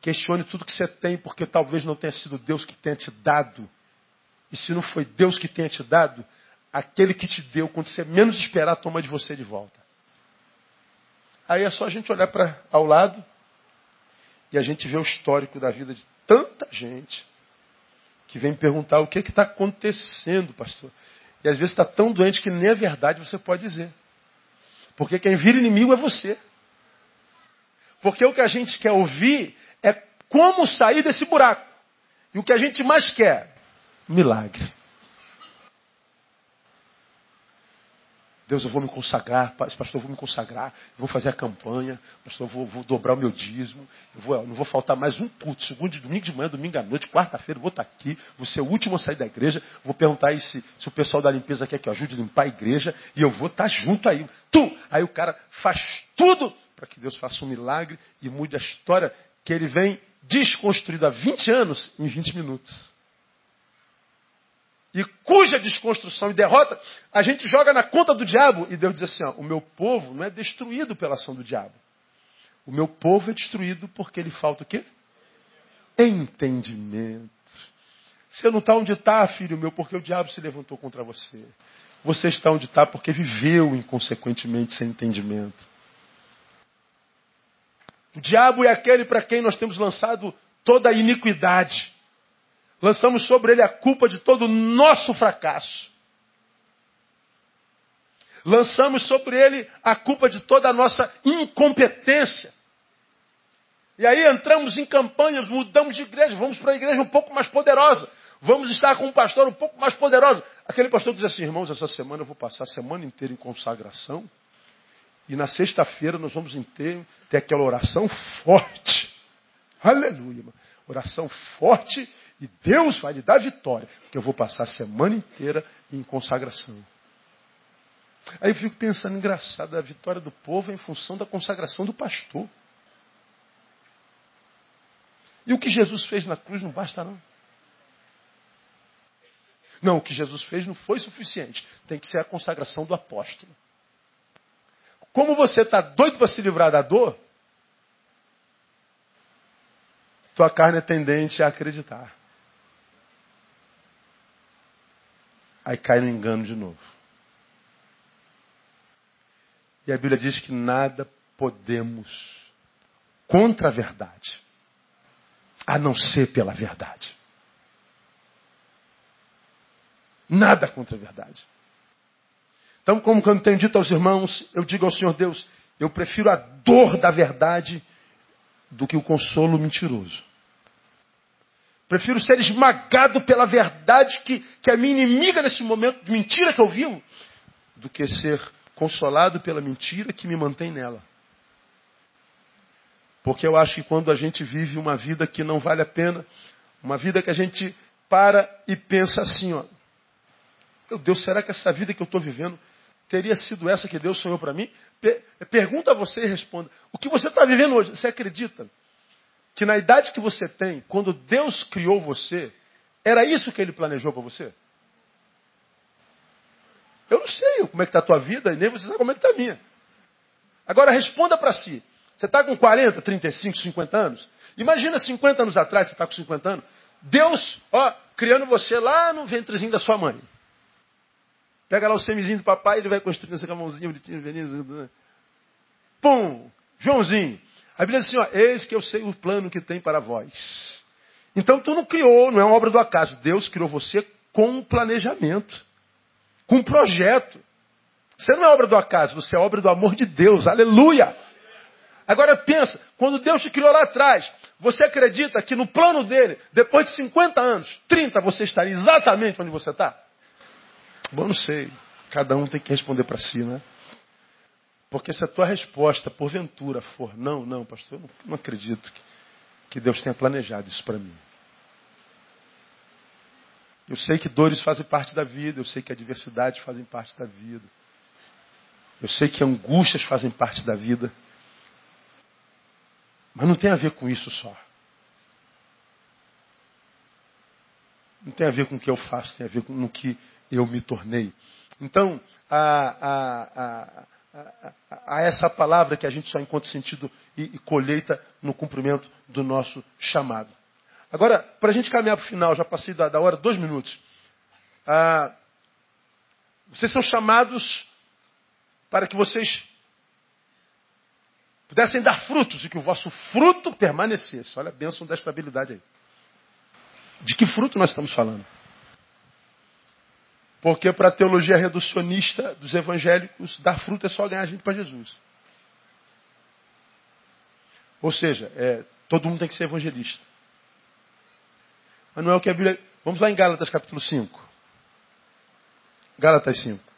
Questione tudo que você tem, porque talvez não tenha sido Deus que tenha te dado. E se não foi Deus que tenha te dado, aquele que te deu, quando você menos esperar, toma de você de volta. Aí é só a gente olhar para ao lado e a gente vê o histórico da vida de tanta gente que vem perguntar o que está acontecendo, pastor. E às vezes está tão doente que nem a verdade você pode dizer. Porque quem vira inimigo é você. Porque o que a gente quer ouvir é como sair desse buraco. E o que a gente mais quer? Milagre. Deus, eu vou me consagrar, pastor, eu vou me consagrar, vou fazer a campanha, pastor, eu vou, vou dobrar o meu dízimo, eu vou, não vou faltar mais um culto, segundo, domingo de manhã, domingo à noite, quarta-feira, vou estar aqui, vou ser o último a sair da igreja, vou perguntar aí se, se o pessoal da limpeza quer que eu ajude a limpar a igreja, e eu vou estar junto aí. Tu! Aí o cara faz tudo para que Deus faça um milagre e mude a história que ele vem desconstruído há 20 anos em 20 minutos e cuja desconstrução e derrota a gente joga na conta do diabo. E Deus diz assim: ó, o meu povo não é destruído pela ação do diabo. O meu povo é destruído porque ele falta o quê? Entendimento. Você não está onde está, filho meu, porque o diabo se levantou contra você. Você está onde está porque viveu inconsequentemente sem entendimento. O diabo é aquele para quem nós temos lançado toda a iniquidade. Lançamos sobre ele a culpa de todo o nosso fracasso. Lançamos sobre ele a culpa de toda a nossa incompetência. E aí entramos em campanhas, mudamos de igreja, vamos para a igreja um pouco mais poderosa. Vamos estar com um pastor um pouco mais poderoso. Aquele pastor diz assim, irmãos, essa semana eu vou passar a semana inteira em consagração. E na sexta-feira nós vamos ter, ter aquela oração forte. Aleluia. Oração forte e Deus vai lhe dar vitória, porque eu vou passar a semana inteira em consagração. Aí eu fico pensando, engraçado, a vitória do povo é em função da consagração do pastor. E o que Jesus fez na cruz não basta, não. Não, o que Jesus fez não foi suficiente. Tem que ser a consagração do apóstolo. Como você está doido para se livrar da dor, tua carne é tendente a acreditar. Aí cai no engano de novo. E a Bíblia diz que nada podemos contra a verdade, a não ser pela verdade. Nada contra a verdade. Então, como quando tenho dito aos irmãos, eu digo ao Senhor Deus, eu prefiro a dor da verdade do que o consolo mentiroso. Prefiro ser esmagado pela verdade que, que é minha inimiga nesse momento de mentira que eu vivo, do que ser consolado pela mentira que me mantém nela. Porque eu acho que quando a gente vive uma vida que não vale a pena, uma vida que a gente para e pensa assim, ó, meu Deus, será que essa vida que eu estou vivendo teria sido essa que Deus sonhou para mim? Pergunta a você e responda. O que você está vivendo hoje, você acredita? Que na idade que você tem, quando Deus criou você, era isso que ele planejou para você? Eu não sei como é que está a tua vida e nem você sabe como é que está a minha. Agora responda para si. Você está com 40, 35, 50 anos? Imagina 50 anos atrás, você está com 50 anos. Deus, ó, criando você lá no ventrezinho da sua mãe. Pega lá o semizinho do papai, ele vai construindo essa mãozinha bonitinha, venino. Pum! Joãozinho. A Bíblia diz assim, ó, eis que eu sei o plano que tem para vós. Então tu não criou, não é uma obra do acaso. Deus criou você com um planejamento, com um projeto. Você não é obra do acaso, você é obra do amor de Deus. Aleluia! Agora pensa, quando Deus te criou lá atrás, você acredita que no plano dele, depois de 50 anos, 30, você estaria exatamente onde você está? Bom, não sei. Cada um tem que responder para si, né? Porque se a tua resposta, porventura, for não, não, pastor, eu não, acredito que, que Deus tenha planejado isso para mim. Eu sei que dores fazem parte da vida, eu sei que adversidades fazem parte da vida. Eu sei que angústias fazem parte da vida. Mas não tem a ver com isso só. Não tem a ver com o que eu faço, tem a ver com no que eu me tornei. Então, a, a, a essa palavra que a gente só encontra sentido e, e colheita no cumprimento do nosso chamado. Agora, para a gente caminhar para o final, já passei da, da hora, dois minutos. Ah, vocês são chamados para que vocês pudessem dar frutos e que o vosso fruto permanecesse. Olha a bênção da estabilidade aí. De que fruto nós estamos falando? Porque para a teologia reducionista dos evangélicos, dar fruto é só ganhar gente para Jesus. Ou seja, é, todo mundo tem que ser evangelista. Mas não é o que a Bíblia. Vamos lá em Gálatas capítulo 5. Gálatas 5.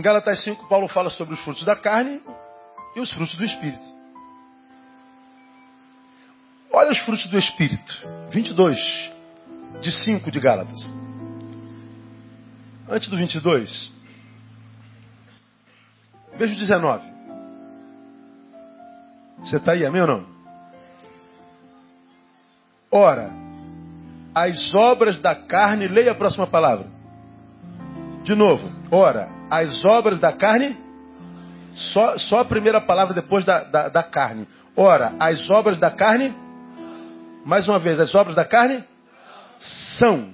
Em Gálatas 5, Paulo fala sobre os frutos da carne e os frutos do Espírito. Olha os frutos do Espírito. 22, de 5 de Gálatas. Antes do 22, veja o 19. Você está aí, amém ou não? Ora, as obras da carne, leia a próxima palavra. De novo, ora, as obras da carne, só, só a primeira palavra depois da, da, da carne. Ora, as obras da carne, mais uma vez, as obras da carne são.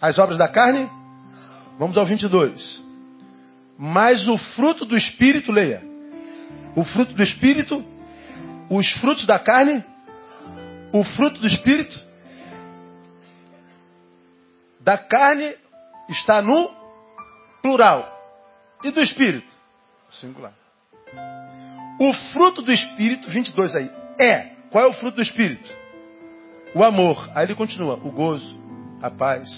As obras da carne? Vamos ao 22. Mas o fruto do Espírito, leia. O fruto do Espírito, os frutos da carne, o fruto do Espírito, da carne está no plural. E do Espírito? Singular. O fruto do Espírito, 22 aí, é. Qual é o fruto do Espírito? O amor. Aí ele continua: o gozo, a paz,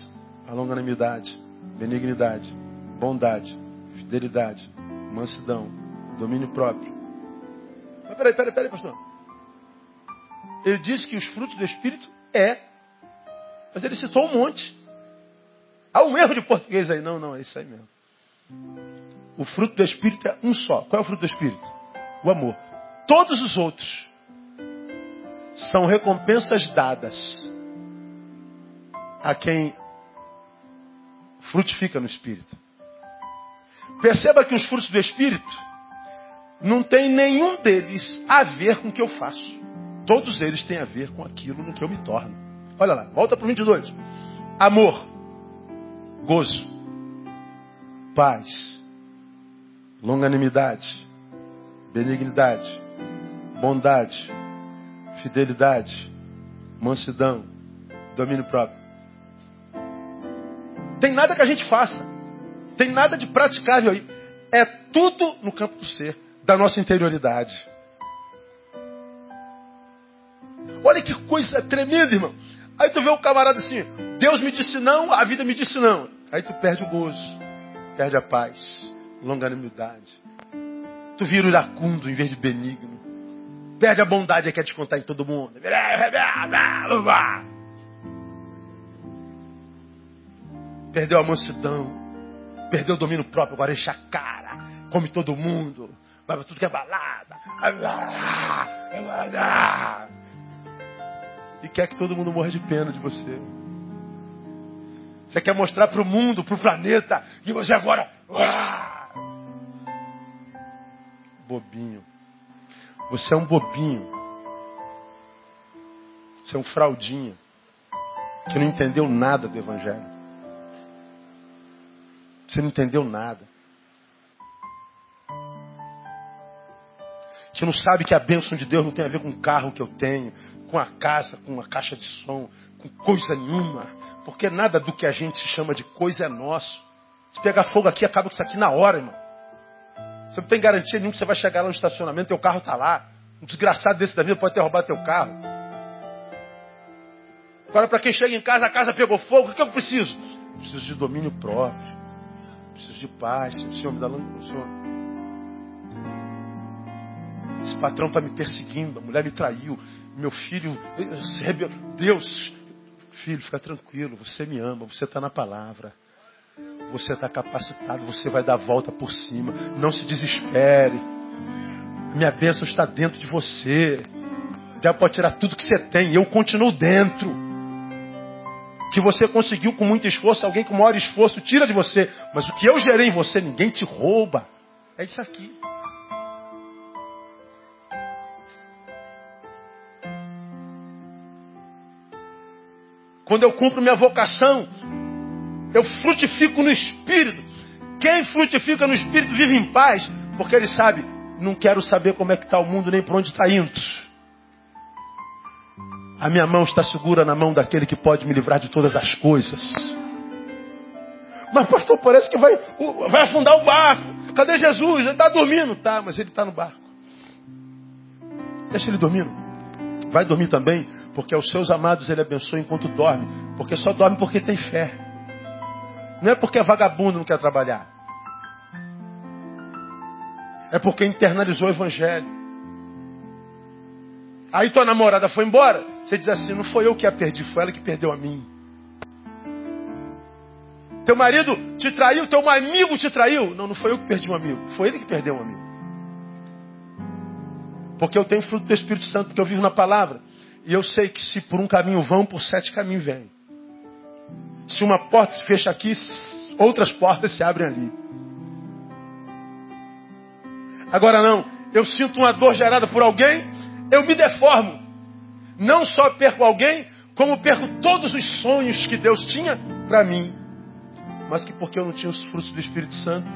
a longanimidade, benignidade, bondade, fidelidade, mansidão, domínio próprio. Mas peraí, peraí, peraí, pastor. Ele disse que os frutos do Espírito é. Mas ele citou um monte. Há um erro de português aí. Não, não, é isso aí mesmo. O fruto do Espírito é um só. Qual é o fruto do Espírito? O amor. Todos os outros são recompensas dadas a quem frutifica no Espírito. Perceba que os frutos do Espírito não tem nenhum deles a ver com o que eu faço. Todos eles têm a ver com aquilo no que eu me torno. Olha lá, volta para o 22. Amor, gozo, paz, longanimidade, benignidade, bondade, fidelidade, mansidão, domínio próprio. Tem nada que a gente faça. Tem nada de praticável aí. É tudo no campo do ser, da nossa interioridade. Olha que coisa tremenda, irmão. Aí tu vê o camarada assim, Deus me disse não, a vida me disse não. Aí tu perde o gozo perde a paz, longanimidade. Tu vira iracundo em vez de benigno. Perde a bondade e quer descontar em todo mundo. Perdeu a mansidão. Perdeu o domínio próprio, agora enche a cara. Come todo mundo. vai pra tudo que é balada. E quer que todo mundo morra de pena de você. Você quer mostrar para o mundo, para o planeta, que você agora. Bobinho. Você é um bobinho. Você é um fraudinho. Que não entendeu nada do Evangelho. Você não entendeu nada. Que não sabe que a bênção de Deus não tem a ver com o carro que eu tenho, com a casa, com uma caixa de som, com coisa nenhuma. Porque nada do que a gente chama de coisa é nosso. Se pegar fogo aqui, acaba com isso aqui na hora, irmão. Você não tem garantia nenhuma que você vai chegar lá no estacionamento, teu carro está lá. Um desgraçado desse da vida pode ter roubado teu carro. Agora, para quem chega em casa, a casa pegou fogo, o que eu preciso? Preciso de domínio próprio. Preciso de paz. O Senhor me dá o Senhor. Esse patrão está me perseguindo, a mulher me traiu, meu filho se rebelou. Deus, filho, fica tranquilo, você me ama, você está na palavra. Você está capacitado, você vai dar a volta por cima. Não se desespere. Minha bênção está dentro de você. Já pode tirar tudo que você tem. Eu continuo dentro. Que você conseguiu com muito esforço, alguém com maior esforço tira de você. Mas o que eu gerei em você, ninguém te rouba. É isso aqui. Quando eu cumpro minha vocação, eu frutifico no Espírito. Quem frutifica no Espírito vive em paz, porque ele sabe, não quero saber como é que está o mundo nem para onde está indo. A minha mão está segura na mão daquele que pode me livrar de todas as coisas. Mas pastor, parece que vai, vai afundar o barco. Cadê Jesus? Ele está dormindo. Tá, mas ele está no barco. Deixa ele dormindo. Vai dormir também, porque aos seus amados ele abençoa enquanto dorme. Porque só dorme porque tem fé. Não é porque é vagabundo não quer trabalhar. É porque internalizou o evangelho. Aí tua namorada foi embora. Você diz assim: não foi eu que a perdi, foi ela que perdeu a mim. Teu marido te traiu, teu amigo te traiu. Não, não foi eu que perdi um amigo, foi ele que perdeu um amigo. Porque eu tenho fruto do Espírito Santo, porque eu vivo na palavra. E eu sei que se por um caminho vão, por sete caminhos vêm. Se uma porta se fecha aqui, outras portas se abrem ali. Agora não, eu sinto uma dor gerada por alguém, eu me deformo. Não só perco alguém, como perco todos os sonhos que Deus tinha para mim. Mas que porque eu não tinha os frutos do Espírito Santo,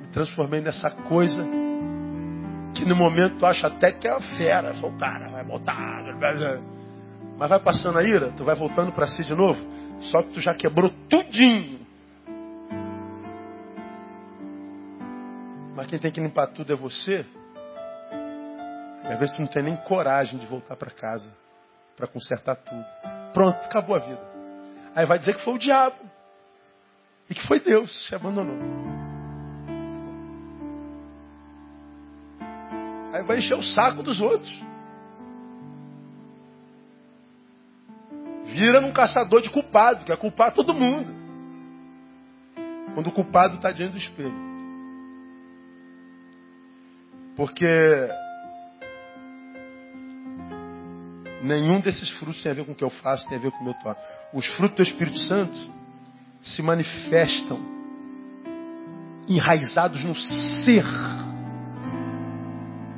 me transformei nessa coisa que no momento tu acha até que é a fera. Sou o cara, vai botar. Mas vai passando a ira, tu vai voltando para si de novo. Só que tu já quebrou tudinho. Mas quem tem que limpar tudo é você. E às vezes tu não tem nem coragem de voltar para casa para consertar tudo. Pronto, acabou a vida. Aí vai dizer que foi o diabo. E que foi Deus que abandonou. Aí vai encher o saco dos outros. vira num caçador de culpado, que é culpar todo mundo. Quando o culpado está diante do espelho. Porque nenhum desses frutos tem a ver com o que eu faço, tem a ver com o meu toque. Os frutos do Espírito Santo se manifestam enraizados no ser.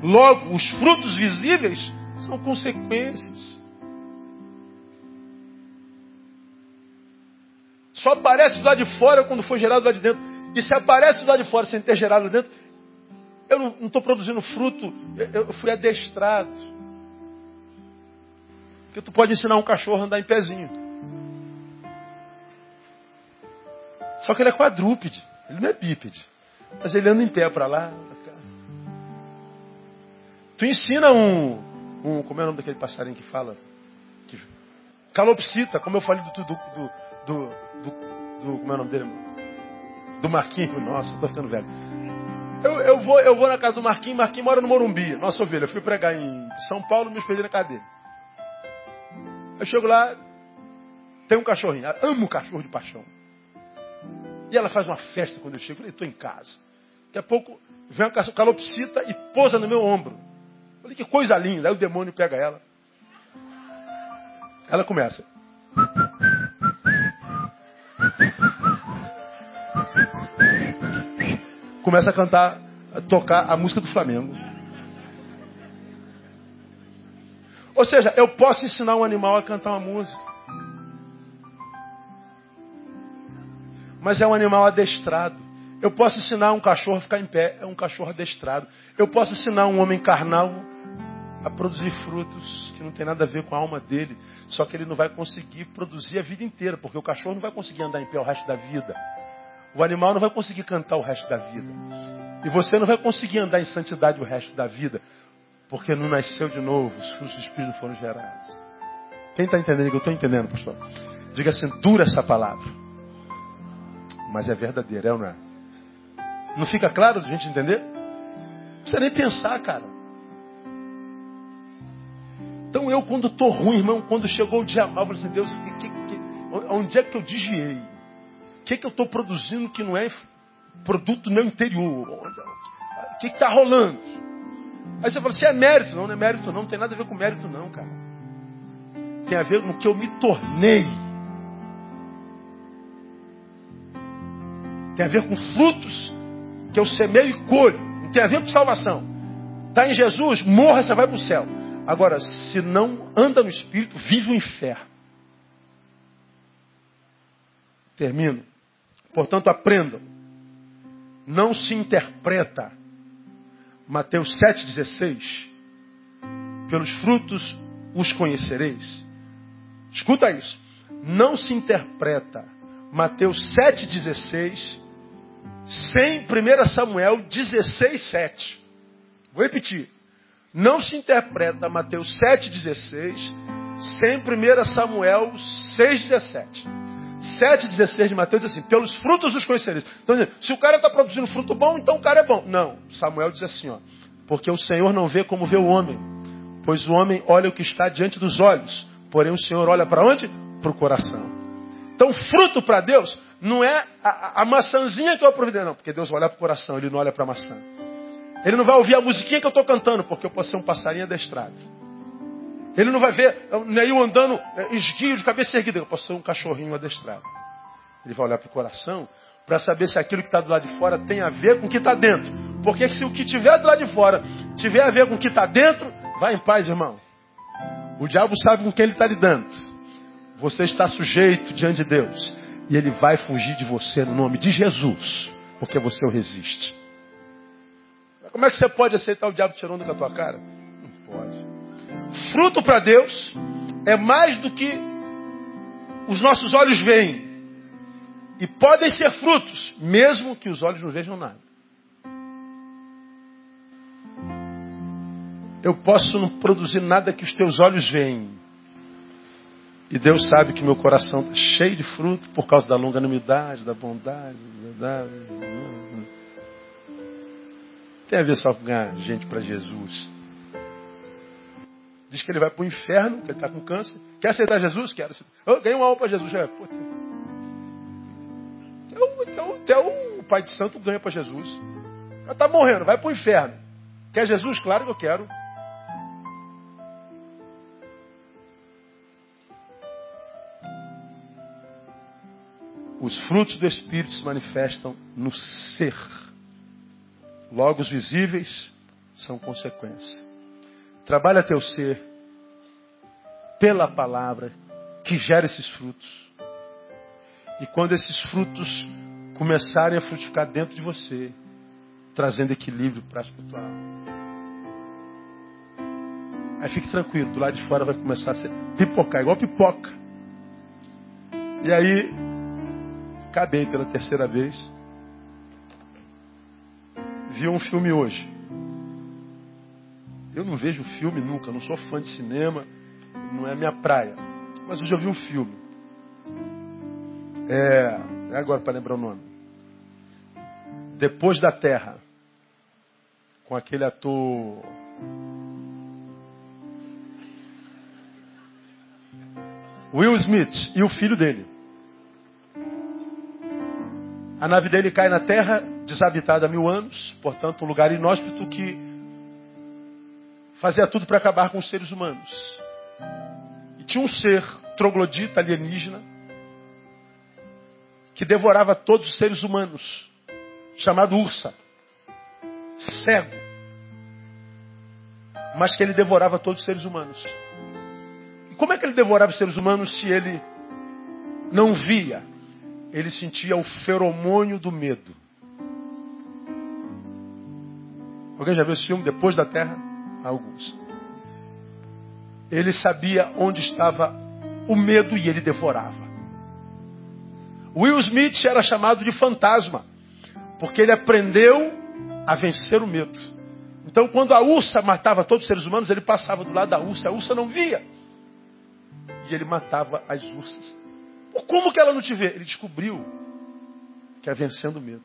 Logo, os frutos visíveis são consequências. Só aparece do lado de fora quando foi gerado lá de dentro. E se aparece do lado de fora sem ter gerado lá dentro, eu não estou produzindo fruto, eu, eu fui adestrado. Porque tu pode ensinar um cachorro a andar em pezinho. Só que ele é quadrúpede, ele não é bípede. Mas ele anda em pé para lá. Tu ensina um, um. Como é o nome daquele passarinho que fala? Calopsita, como eu falei do, do, do, do, do, como é o nome dele? Do Marquinho, nossa, tô ficando velho. Eu, eu, vou, eu vou na casa do Marquinho, Marquinho mora no Morumbi, nossa ovelha. Eu fui pregar em São Paulo, me hospedei na dele. Eu chego lá, tem um cachorrinho, amo cachorro de paixão. E ela faz uma festa quando eu chego. Eu falei, estou em casa. Daqui a pouco vem uma calopsita e pousa no meu ombro. Falei, que coisa linda. Aí o demônio pega ela. Ela começa. Começa a cantar, a tocar a música do Flamengo. Ou seja, eu posso ensinar um animal a cantar uma música. Mas é um animal adestrado. Eu posso ensinar um cachorro a ficar em pé, é um cachorro adestrado. Eu posso ensinar um homem carnal a produzir frutos que não tem nada a ver com a alma dele. Só que ele não vai conseguir produzir a vida inteira, porque o cachorro não vai conseguir andar em pé o resto da vida. O animal não vai conseguir cantar o resto da vida. E você não vai conseguir andar em santidade o resto da vida. Porque não nasceu de novo, os frutos do Espírito foram gerados. Quem está entendendo eu estou entendendo, pastor? Diga assim, dura essa palavra. Mas é verdadeira, é ou não é? Não fica claro de a gente entender? Não precisa nem pensar, cara. Então eu, quando estou ruim, irmão, quando chegou o dia mal, eu falei assim, Deus, que, que, onde é que eu desviei? O que, que eu estou produzindo que não é produto meu interior? O que está rolando? Aí você fala assim, é mérito. Não, não é mérito não, não tem nada a ver com mérito não, cara. Tem a ver com o que eu me tornei. Tem a ver com frutos que eu semeio e colho. Não tem a ver com salvação. Está em Jesus, morra, você vai para o céu. Agora, se não anda no Espírito, vive o inferno. Termino. Portanto, aprendam. Não se interpreta Mateus 7,16. Pelos frutos os conhecereis. Escuta isso. Não se interpreta Mateus 7,16 sem 1 Samuel 16,7. Vou repetir. Não se interpreta Mateus 7,16 sem 1 Samuel 6,17. 7,16 de Mateus diz assim: pelos frutos os conhecereis. Então, se o cara está produzindo fruto bom, então o cara é bom. Não, Samuel diz assim: ó, porque o Senhor não vê como vê o homem, pois o homem olha o que está diante dos olhos, porém o Senhor olha para onde? Para o coração. Então, fruto para Deus não é a, a, maçãzinha que eu aprovidei, não, porque Deus olha para o coração, ele não olha para a maçã. Ele não vai ouvir a musiquinha que eu estou cantando, porque eu posso ser um passarinho adestrado. Ele não vai ver eu andando é, esguio de cabeça erguida. Eu posso ser um cachorrinho adestrado. Ele vai olhar para o coração para saber se aquilo que está do lado de fora tem a ver com o que está dentro. Porque se o que tiver do lado de fora tiver a ver com o que está dentro, vai em paz, irmão. O diabo sabe com quem ele está lidando. Você está sujeito diante de Deus. E ele vai fugir de você no nome de Jesus. Porque você o resiste. Como é que você pode aceitar o diabo tirando da tua cara? Fruto para Deus é mais do que os nossos olhos veem. E podem ser frutos, mesmo que os olhos não vejam nada. Eu posso não produzir nada que os teus olhos veem. E Deus sabe que meu coração está cheio de fruto por causa da longanimidade, da bondade. Da... Tem a ver só com ganhar gente para Jesus. Diz que ele vai para o inferno, que ele está com câncer. Quer aceitar Jesus? Quero. Eu ganhei uma alma para Jesus. É, até o pai de santo ganha para Jesus. O cara está morrendo, vai para o inferno. Quer Jesus? Claro que eu quero. Os frutos do Espírito se manifestam no ser. Logo, os visíveis são consequência. Trabalha teu ser pela palavra que gera esses frutos. E quando esses frutos começarem a frutificar dentro de você, trazendo equilíbrio para a espiritual. Aí fique tranquilo, do lado de fora vai começar a pipocar, igual pipoca. E aí, acabei pela terceira vez. Vi um filme hoje. Eu não vejo filme nunca, não sou fã de cinema, não é minha praia. Mas hoje eu vi um filme. É, é agora para lembrar o nome. Depois da Terra. Com aquele ator. Will Smith e o filho dele. A nave dele cai na terra desabitado há mil anos, portanto, um lugar inóspito que fazia tudo para acabar com os seres humanos. E tinha um ser troglodita alienígena que devorava todos os seres humanos, chamado Ursa, cego, mas que ele devorava todos os seres humanos. E como é que ele devorava os seres humanos se ele não via? Ele sentia o feromônio do medo. Alguém já viu esse filme Depois da Terra? Alguns. Ele sabia onde estava o medo e ele devorava. Will Smith era chamado de fantasma, porque ele aprendeu a vencer o medo. Então, quando a ursa matava todos os seres humanos, ele passava do lado da ursa, a ursa não via. E ele matava as ursas. Como que ela não te vê? Ele descobriu que é vencendo o medo.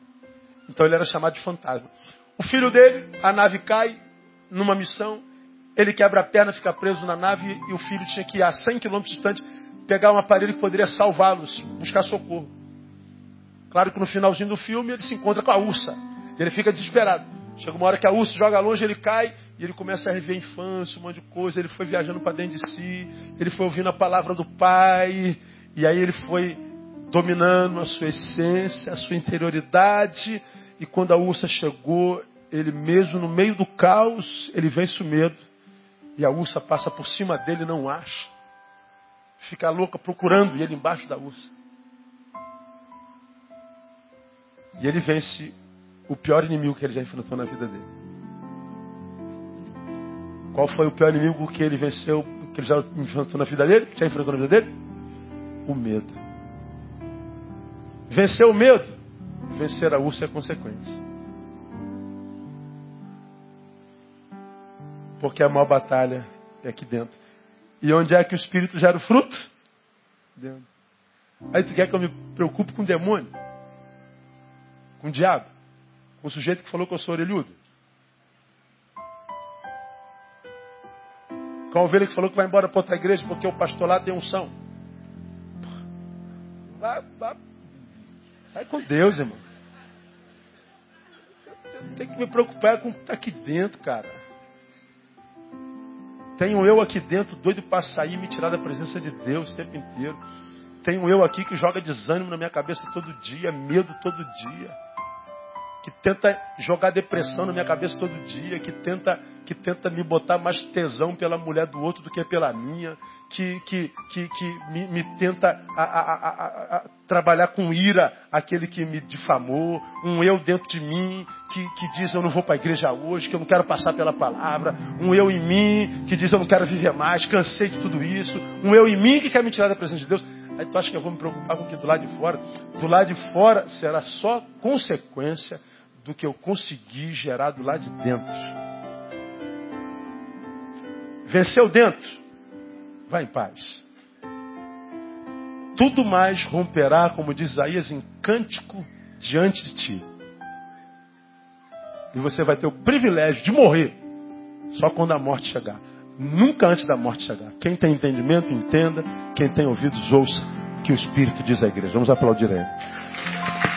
Então ele era chamado de fantasma. O filho dele, a nave cai numa missão, ele quebra a perna, fica preso na nave e o filho tinha que ir a 100 km distante pegar um aparelho que poderia salvá-los, buscar socorro. Claro que no finalzinho do filme ele se encontra com a ursa. Ele fica desesperado. Chega uma hora que a ursa joga longe, ele cai e ele começa a rever a infância, um monte de coisa. Ele foi viajando para dentro de si, ele foi ouvindo a palavra do pai, e aí ele foi dominando a sua essência, a sua interioridade, e quando a ursa chegou, ele mesmo no meio do caos, ele vence o medo. E a ursa passa por cima dele e não acha. Fica louca procurando e ele embaixo da ursa. E ele vence o pior inimigo que ele já enfrentou na vida dele. Qual foi o pior inimigo que ele venceu, que ele já enfrentou na vida dele? Já enfrentou na vida dele? O medo. Vencer o medo vencer a ursa é consequência. Porque a maior batalha é aqui dentro. E onde é que o Espírito gera o fruto? Dentro. Aí tu quer que eu me preocupe com o demônio? Com o diabo? Com o sujeito que falou que eu sou orelhudo? Com a ovelha que falou que vai embora para outra igreja porque o pastor lá tem unção? Vai, vai, vai com Deus, irmão. Tem que me preocupar com o que está aqui dentro, cara. Tenho eu aqui dentro doido para sair e me tirar da presença de Deus o tempo inteiro. Tenho eu aqui que joga desânimo na minha cabeça todo dia, medo todo dia que tenta jogar depressão na minha cabeça todo dia, que tenta, que tenta me botar mais tesão pela mulher do outro do que pela minha, que, que, que, que me, me tenta a, a, a, trabalhar com ira aquele que me difamou, um eu dentro de mim que, que diz eu não vou para a igreja hoje, que eu não quero passar pela palavra, um eu em mim que diz eu não quero viver mais, cansei de tudo isso, um eu em mim que quer me tirar da presença de Deus. Aí tu acha que eu vou me preocupar com o que do lado de fora? Do lado de fora será só consequência do que eu consegui gerar do lado de dentro. Venceu dentro, vai em paz. Tudo mais romperá, como diz Isaías, em cântico diante de ti. E você vai ter o privilégio de morrer só quando a morte chegar. Nunca antes da morte chegar. Quem tem entendimento, entenda. Quem tem ouvidos, ouça que o Espírito diz à igreja. Vamos aplaudir a ele.